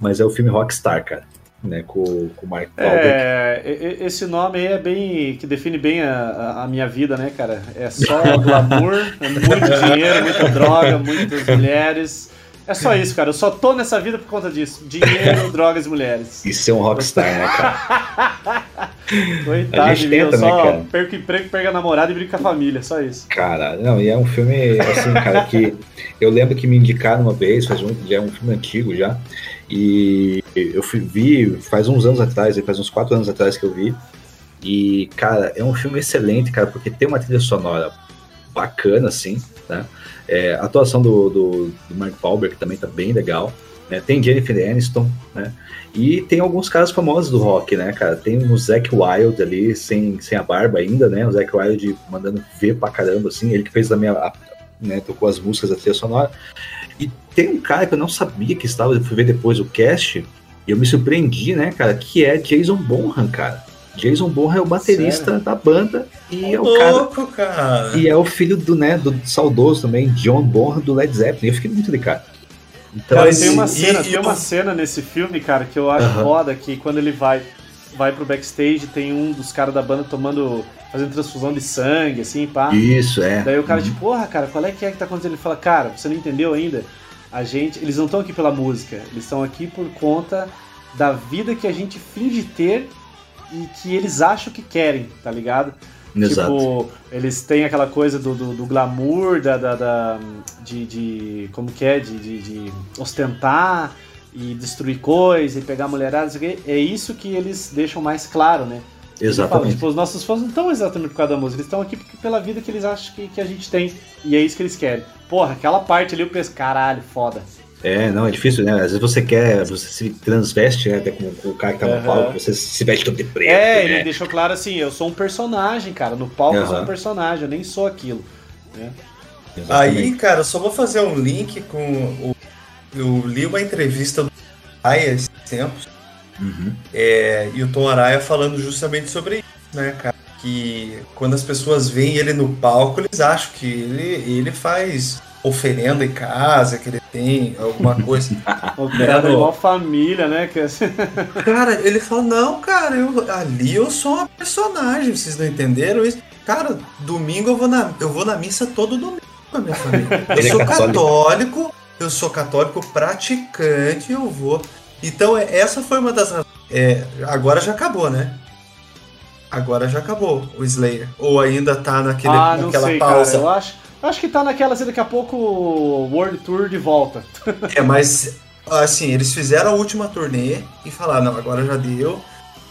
mas é o filme Rockstar, cara, né, com, com o Mark Wahlberg. É, esse nome aí é bem, que define bem a, a minha vida, né, cara, é só glamour, é muito dinheiro, muita droga, muitas mulheres, é só isso, cara. Eu só tô nessa vida por conta disso. Dinheiro, drogas e mulheres. Isso é um rockstar, né, cara? Coitado de mim, eu só né, perco emprego, pego a namorada e brinco com a família, só isso. Cara, não, e é um filme, assim, cara, que eu lembro que me indicaram uma vez, faz um, já é um filme antigo já, e eu fui, vi faz uns anos atrás, faz uns quatro anos atrás que eu vi, e, cara, é um filme excelente, cara, porque tem uma trilha sonora bacana, assim, né? É, a atuação do, do, do Mark Wahlberg também tá bem legal. Né? Tem Jennifer Aniston, né? E tem alguns caras famosos do rock, né, cara? Tem o Zac Wild ali, sem, sem a barba ainda, né? O Zac Wild mandando ver pra caramba, assim. Ele que fez também, a, né, tocou as músicas da trilha sonora. E tem um cara que eu não sabia que estava, eu fui ver depois o cast, e eu me surpreendi, né, cara, que é Jason Bonham, cara. Jason Bonham é o baterista Sério? da banda e é o louco, cara, cara, E é o filho do, né, do saudoso também, John Bonham do Led Zeppelin. Eu fiquei muito de cara. Então, cara, tem uma cena, e, tem uma cena nesse filme, cara, que eu acho uh -huh. foda que quando ele vai vai pro backstage, tem um dos caras da banda tomando fazendo transfusão de sangue, assim, pá. Isso, é. Daí o cara, uhum. tipo, porra, cara, qual é que é que tá acontecendo? Ele fala, cara, você não entendeu ainda? A gente, eles não estão aqui pela música, eles estão aqui por conta da vida que a gente finge ter e que eles acham que querem, tá ligado? Exato. Tipo, eles têm aquela coisa do, do, do glamour, da, da, da, de, de. Como que é? De, de, de ostentar e destruir coisas e pegar mulherada. É isso que eles deixam mais claro, né? Exatamente. tipo, os nossos fãs não estão exatamente por causa da música, eles estão aqui pela vida que eles acham que, que a gente tem. E é isso que eles querem. Porra, aquela parte ali eu penso, caralho, foda. É, não, é difícil, né? Às vezes você quer, você se transveste, né? Até com, com o cara que tá no uhum. palco, você se veste todo de preto. É, né? ele deixou claro assim, eu sou um personagem, cara. No palco uhum. eu sou um personagem, eu nem sou aquilo. Né? Aí, cara, só vou fazer um link com o. Eu li uma entrevista do Aya esses tempos. Uhum. É, e o Tom Araya falando justamente sobre isso, né, cara? Que quando as pessoas veem ele no palco, eles acham que ele, ele faz oferenda em casa, que ele tem alguma coisa. o cara é uma família, né? cara, ele falou, não, cara, eu, ali eu sou uma personagem, vocês não entenderam isso? Cara, domingo eu vou na, eu vou na missa todo domingo com a minha família. Eu sou é católico, eu sou católico praticante, eu vou. Então, é, essa foi uma das é, agora já acabou, né? Agora já acabou o Slayer. Ou ainda tá naquele, ah, naquela sei, pausa. Cara, eu acho, acho que tá naquela assim, daqui a pouco World Tour de volta. é, mas assim, eles fizeram a última turnê e falaram, não, agora já deu.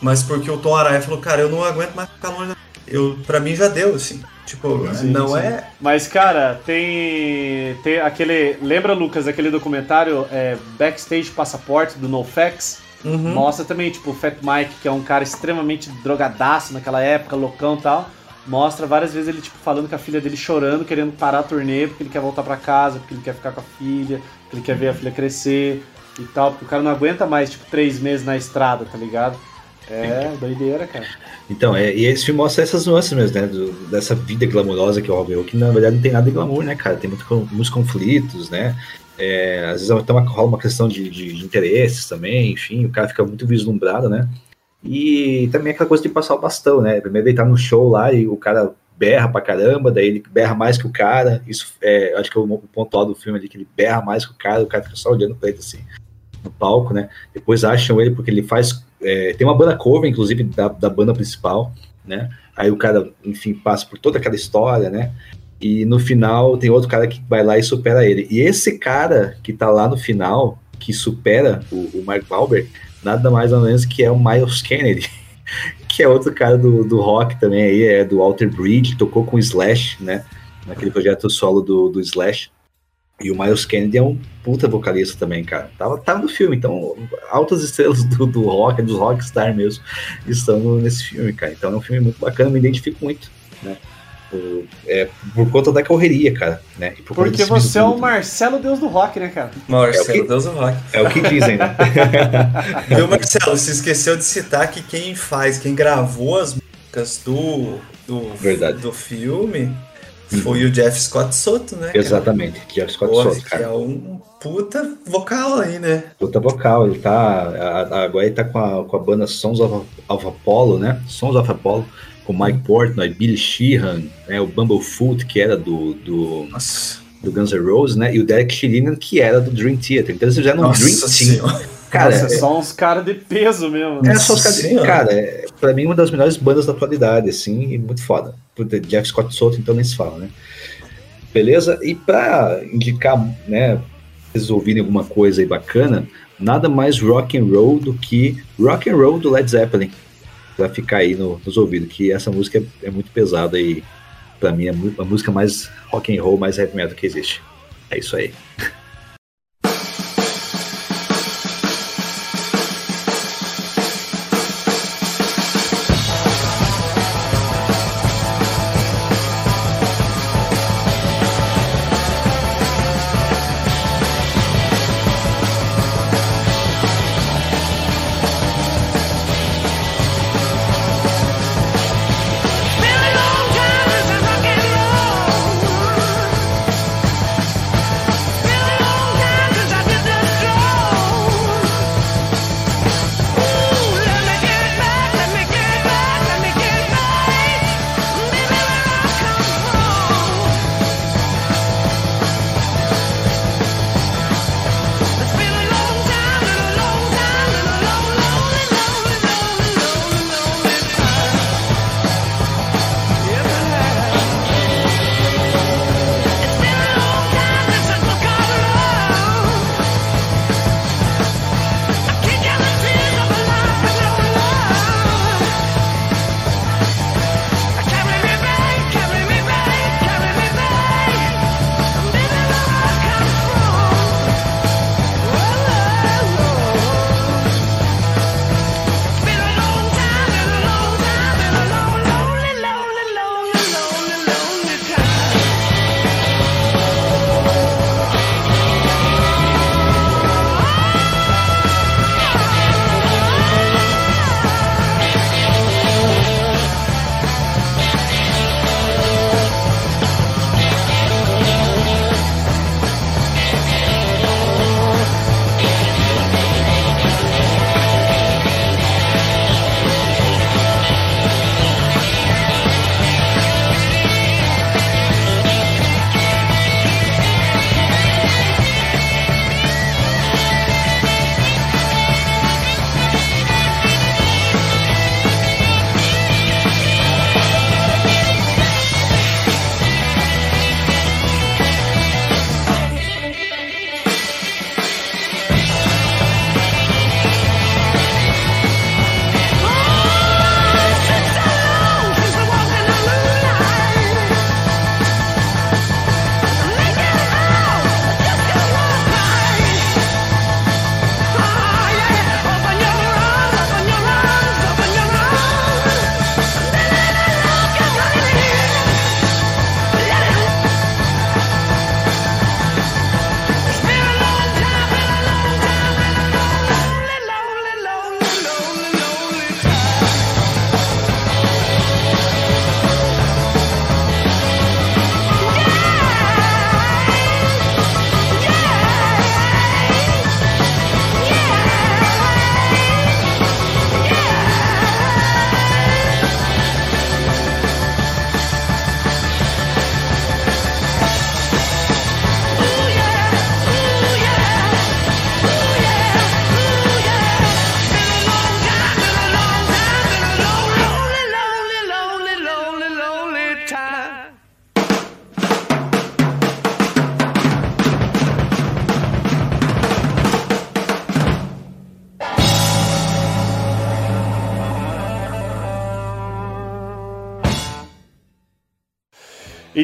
Mas porque o Tom Araya falou, cara, eu não aguento mais ficar longe. Eu, pra mim já deu, assim. Tipo, sim, não sim. é. Mas, cara, tem. Tem aquele. Lembra, Lucas, aquele documentário é, Backstage Passaporte do NoFX? Uhum. Mostra também, tipo, o Fat Mike, que é um cara extremamente drogadaço naquela época, loucão e tal. Mostra várias vezes ele, tipo, falando com a filha dele chorando, querendo parar a turnê, porque ele quer voltar para casa, porque ele quer ficar com a filha, porque ele quer ver a filha crescer e tal. Porque o cara não aguenta mais, tipo, três meses na estrada, tá ligado? É, doideira, cara. Então, é, e esse filme mostra essas nuances mesmo, né? Do, dessa vida glamourosa que é o Robin que na verdade não tem nada de glamour, né, cara? Tem muito, muitos conflitos, né? É, às vezes até uma, rola uma questão de, de, de, interesses também, enfim, o cara fica muito vislumbrado, né? E também aquela coisa de passar o bastão, né? Primeiro ele tá no show lá e o cara berra pra caramba, daí ele berra mais que o cara. Isso é, acho que é o ponto alto do filme ali, que ele berra mais que o cara, o cara fica só olhando pra ele assim, no palco, né? Depois acham ele porque ele faz. É, tem uma banda cover, inclusive, da, da banda principal, né? Aí o cara, enfim, passa por toda aquela história, né? E no final tem outro cara que vai lá e supera ele. E esse cara que tá lá no final, que supera o, o Mark Wahlberg, nada mais ou menos que é o Miles Kennedy, que é outro cara do, do rock também aí, é do Walter Bridge, tocou com o Slash, né? Naquele projeto solo do, do Slash. E o Miles Kennedy é um puta vocalista também, cara. Tava, tava no filme, então altas estrelas do, do rock, dos rockstar mesmo, estão nesse filme, cara. Então é um filme muito bacana, me identifico muito, né? Por, é, por conta da correria, cara. Né? Por Porque você é o Marcelo Deus do Rock, né, cara? Marcelo é que, Deus do Rock. É o que dizem, né? Viu, Marcelo? Você esqueceu de citar que quem faz, quem gravou as músicas do, do, Verdade. do filme foi o Jeff Scott Soto, né? Cara? Exatamente, Jeff Scott Porra, Soto, cara. Que é um puta vocal aí, né? Puta vocal, ele tá. Agora ele tá com a, com a banda Sons of, of Apollo, né? Sons of Apollo com Mike Portnoy, Billy Sheehan, né, o Bumblefoot, que era do, do, do Guns N' Roses, né, e o Derek Sherinian, que era do Dream Theater. Então eles fizeram um Dream Team. Cara, Nossa, é só uns caras de peso mesmo. É, só os caras de... Cara, é, pra mim, uma das melhores bandas da atualidade, assim, e muito foda. Jeff Scott Soto, então nem se fala, né? Beleza? E pra indicar, né, vocês ouvirem alguma coisa aí bacana, nada mais rock and roll do que rock and roll do Led Zeppelin para ficar aí no, nos ouvidos, que essa música é, é muito pesada e para mim é a música mais rock and roll, mais heavy metal que existe. É isso aí.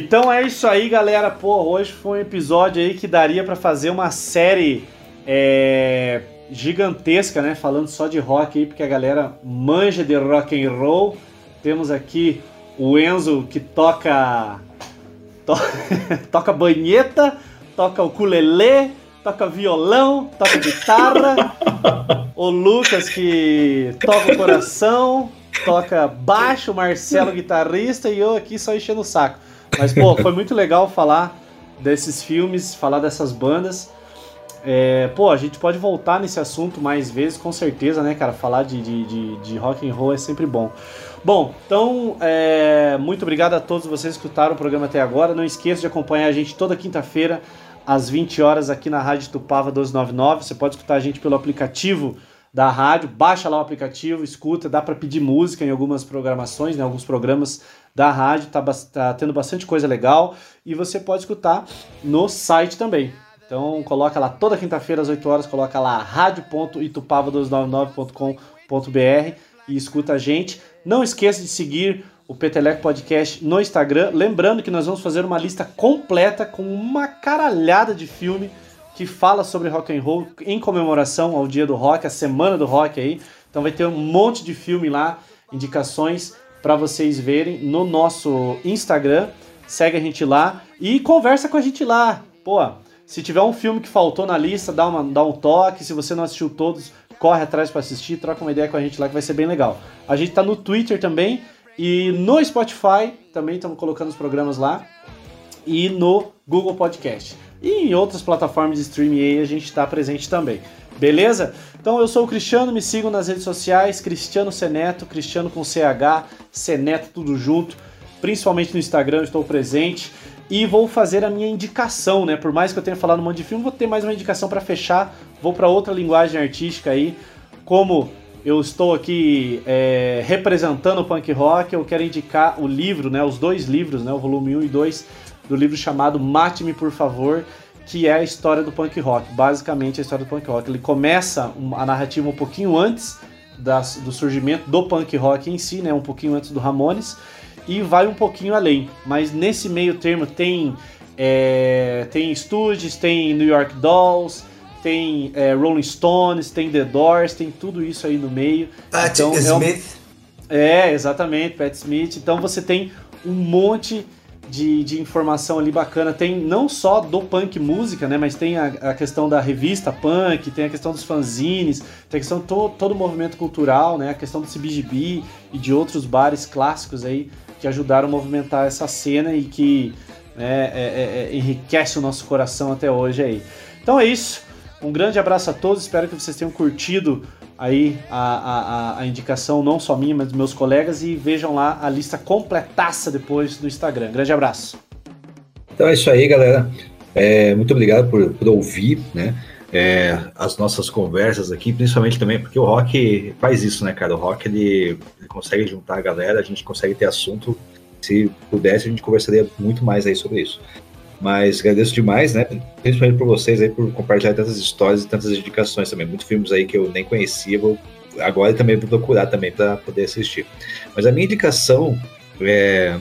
Então é isso aí, galera. Pô, hoje foi um episódio aí que daria para fazer uma série é, gigantesca, né? Falando só de rock aí, porque a galera manja de rock and roll. Temos aqui o Enzo que toca to... toca banheta, toca ukulele, toca violão, toca guitarra. o Lucas que toca o coração, toca baixo, Marcelo guitarrista e eu aqui só enchendo o saco. Mas, pô, foi muito legal falar desses filmes, falar dessas bandas. É, pô, a gente pode voltar nesse assunto mais vezes, com certeza, né, cara? Falar de, de, de, de rock and roll é sempre bom. Bom, então, é, muito obrigado a todos vocês que escutaram o programa até agora. Não esqueça de acompanhar a gente toda quinta-feira, às 20 horas, aqui na Rádio Tupava 1299. Você pode escutar a gente pelo aplicativo da rádio, baixa lá o aplicativo, escuta, dá para pedir música em algumas programações, né, alguns programas da rádio, tá, tá tendo bastante coisa legal e você pode escutar no site também. Então coloca lá toda quinta-feira às 8 horas, coloca lá radio.itupava299.com.br e escuta a gente. Não esqueça de seguir o Peteleco Podcast no Instagram, lembrando que nós vamos fazer uma lista completa com uma caralhada de filme que fala sobre rock and roll em comemoração ao Dia do Rock, a semana do rock aí. Então vai ter um monte de filme lá, indicações para vocês verem no nosso Instagram. Segue a gente lá e conversa com a gente lá. Pô, se tiver um filme que faltou na lista, dá, uma, dá um toque. Se você não assistiu todos, corre atrás para assistir, troca uma ideia com a gente lá que vai ser bem legal. A gente tá no Twitter também e no Spotify também estamos colocando os programas lá e no Google Podcast. E em outras plataformas de streaming aí a gente está presente também. Beleza? Então eu sou o Cristiano, me sigam nas redes sociais, Cristiano Seneto, Cristiano com CH, Seneto tudo junto. Principalmente no Instagram estou presente e vou fazer a minha indicação, né? Por mais que eu tenha falado um monte de filme, vou ter mais uma indicação para fechar. Vou para outra linguagem artística aí, como eu estou aqui é, representando o punk rock, eu quero indicar o livro, né? Os dois livros, né? O volume 1 e 2 do livro chamado Mate-me, por favor, que é a história do punk rock, basicamente a história do punk rock. Ele começa a narrativa um pouquinho antes das, do surgimento do punk rock em si, né? Um pouquinho antes do Ramones, e vai um pouquinho além. Mas nesse meio termo tem é, tem Stooges, tem New York Dolls, tem é, Rolling Stones, tem The Doors, tem tudo isso aí no meio. Pat então, Smith. É, um... é, exatamente, Pat Smith. Então você tem um monte de, de informação ali bacana. Tem não só do punk música, né? Mas tem a, a questão da revista punk, tem a questão dos fanzines, tem a questão to, todo o movimento cultural, né? A questão do CBGB e de outros bares clássicos aí que ajudaram a movimentar essa cena e que né, é, é, é, enriquece o nosso coração até hoje aí. Então é isso. Um grande abraço a todos. Espero que vocês tenham curtido aí a, a, a, indicação, não só minha, mas dos meus colegas, e vejam lá a lista completaça depois do Instagram. Grande abraço. Então é isso aí, galera. É, muito obrigado por, por ouvir, né? É, as nossas conversas aqui, principalmente também porque o rock faz isso, né, cara? O rock ele, ele consegue juntar a galera, a gente consegue ter assunto. Se pudesse, a gente conversaria muito mais aí sobre isso. Mas agradeço demais, né? Principalmente por vocês aí, por compartilhar tantas histórias e tantas indicações também. Muitos filmes aí que eu nem conhecia, vou agora também vou procurar também para poder assistir. Mas a minha indicação é,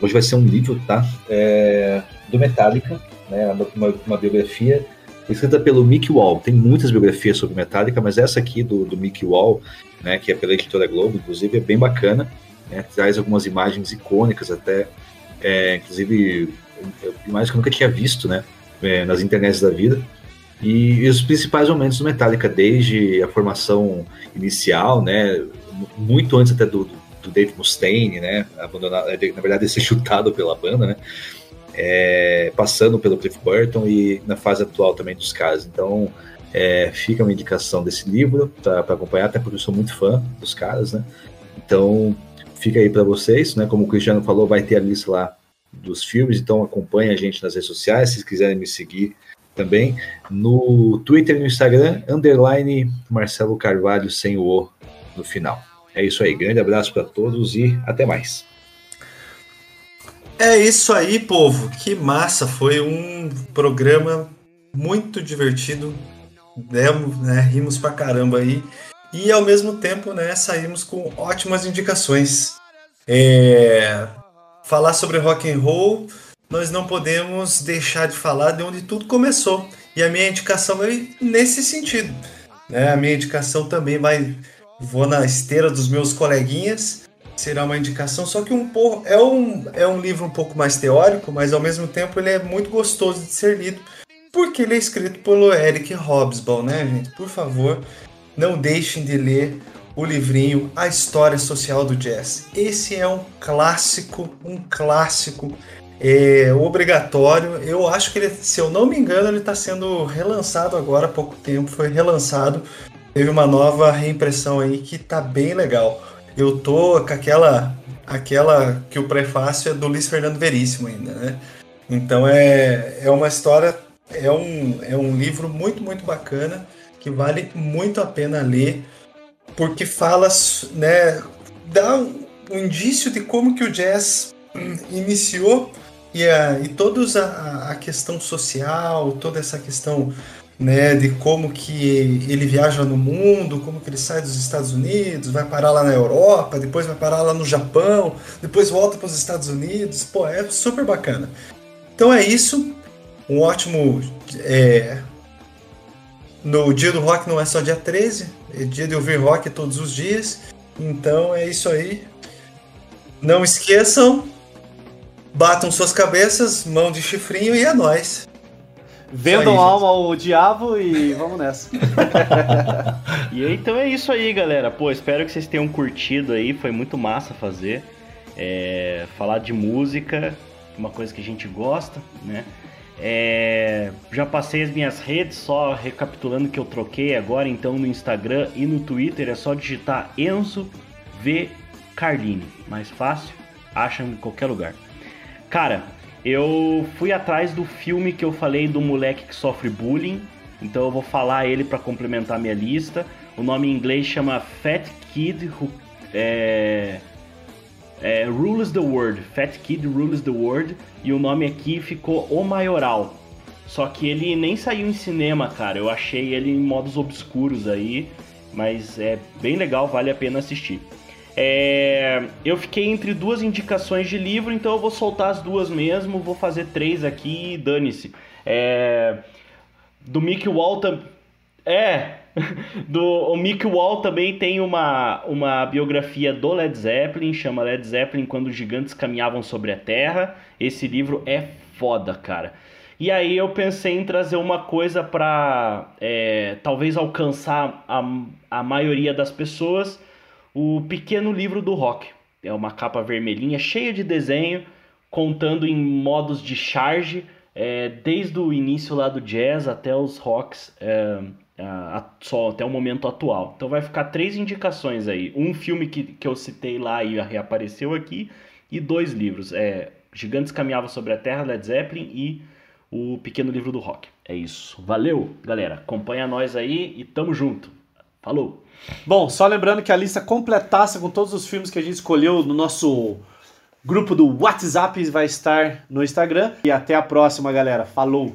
hoje vai ser um livro, tá? É, do Metallica, né? Uma, uma, biografia escrita pelo Mick Wall. Tem muitas biografias sobre Metallica, mas essa aqui do, do Mick Wall, né? Que é pela editora Globo, inclusive, é bem bacana. Né, traz algumas imagens icônicas até, é, inclusive mais que eu nunca tinha visto, né? É, nas internets da vida. E, e, os principais momentos do Metallica, desde a formação inicial, né? Muito antes até do, do Dave Mustaine, né? Abandonar, na verdade, ser chutado pela banda, né? É, passando pelo Cliff Burton e na fase atual também dos caras. Então, é, fica uma indicação desse livro para acompanhar, até porque eu sou muito fã dos caras, né? Então, fica aí para vocês, né? Como o Cristiano falou, vai ter a lista lá dos filmes, então acompanhe a gente nas redes sociais, se quiserem me seguir também, no Twitter e no Instagram, underline Marcelo Carvalho sem o O no final. É isso aí, grande abraço para todos e até mais. É isso aí, povo. Que massa! Foi um programa muito divertido. Demos, né, rimos pra caramba aí. E ao mesmo tempo, né, saímos com ótimas indicações. É, falar sobre rock and roll, nós não podemos deixar de falar de onde tudo começou. E a minha indicação é nesse sentido. Né? A minha indicação também vai. Vou na esteira dos meus coleguinhas. Será uma indicação, só que um. É um, é um livro um pouco mais teórico, mas ao mesmo tempo ele é muito gostoso de ser lido. Porque ele é escrito pelo Eric Hobsbawm, né, gente? Por favor, não deixem de ler o livrinho A História Social do Jazz. Esse é um clássico, um clássico é, obrigatório. Eu acho que ele, se eu não me engano, ele está sendo relançado agora há pouco tempo. Foi relançado. Teve uma nova reimpressão aí que tá bem legal. Eu tô com aquela, aquela que o prefácio é do Luiz Fernando Veríssimo ainda, né? Então é, é uma história, é um, é um livro muito, muito bacana que vale muito a pena ler porque fala, né, dá um, um indício de como que o jazz iniciou e, a, e toda a, a questão social, toda essa questão né, de como que ele viaja no mundo, como que ele sai dos Estados Unidos, vai parar lá na Europa, depois vai parar lá no Japão, depois volta para os Estados Unidos, pô, é super bacana. Então é isso, um ótimo é, no dia do rock não é só dia 13, é dia de ouvir rock todos os dias. Então é isso aí. Não esqueçam, batam suas cabeças, mão de chifrinho e é nóis. Vendam aí, alma ao diabo e vamos nessa. e então é isso aí, galera. Pô, espero que vocês tenham curtido aí. Foi muito massa fazer. É, falar de música, uma coisa que a gente gosta, né? É, já passei as minhas redes, só recapitulando que eu troquei agora, então no Instagram e no Twitter é só digitar Enzo V Carlini, mais fácil, acham em qualquer lugar. Cara, eu fui atrás do filme que eu falei do moleque que sofre bullying, então eu vou falar ele para complementar minha lista. O nome em inglês chama Fat Kid Who, é, é, Rules the World, Fat Kid Rules the World, e o nome aqui ficou O Maioral. Só que ele nem saiu em cinema, cara. Eu achei ele em modos obscuros aí, mas é bem legal, vale a pena assistir. É, eu fiquei entre duas indicações de livro, então eu vou soltar as duas mesmo, vou fazer três aqui e dane-se. É, do Mick Walton. É, do, o Mick Wall também tem uma, uma biografia do Led Zeppelin, chama Led Zeppelin Quando os Gigantes Caminhavam Sobre a Terra. Esse livro é foda, cara. E aí eu pensei em trazer uma coisa para é, talvez alcançar a, a maioria das pessoas, o Pequeno Livro do Rock. É uma capa vermelhinha cheia de desenho, contando em modos de charge, é, desde o início lá do jazz até os rocks. É, uh, só até o momento atual. Então vai ficar três indicações aí. Um filme que, que eu citei lá e reapareceu aqui, e dois livros. É Gigantes Caminhavam Sobre a Terra, Led Zeppelin e o Pequeno Livro do Rock. É isso. Valeu, galera. Acompanha nós aí e tamo junto. Falou! Bom, só lembrando que a lista completasse com todos os filmes que a gente escolheu no nosso grupo do WhatsApp vai estar no Instagram. E até a próxima, galera. Falou!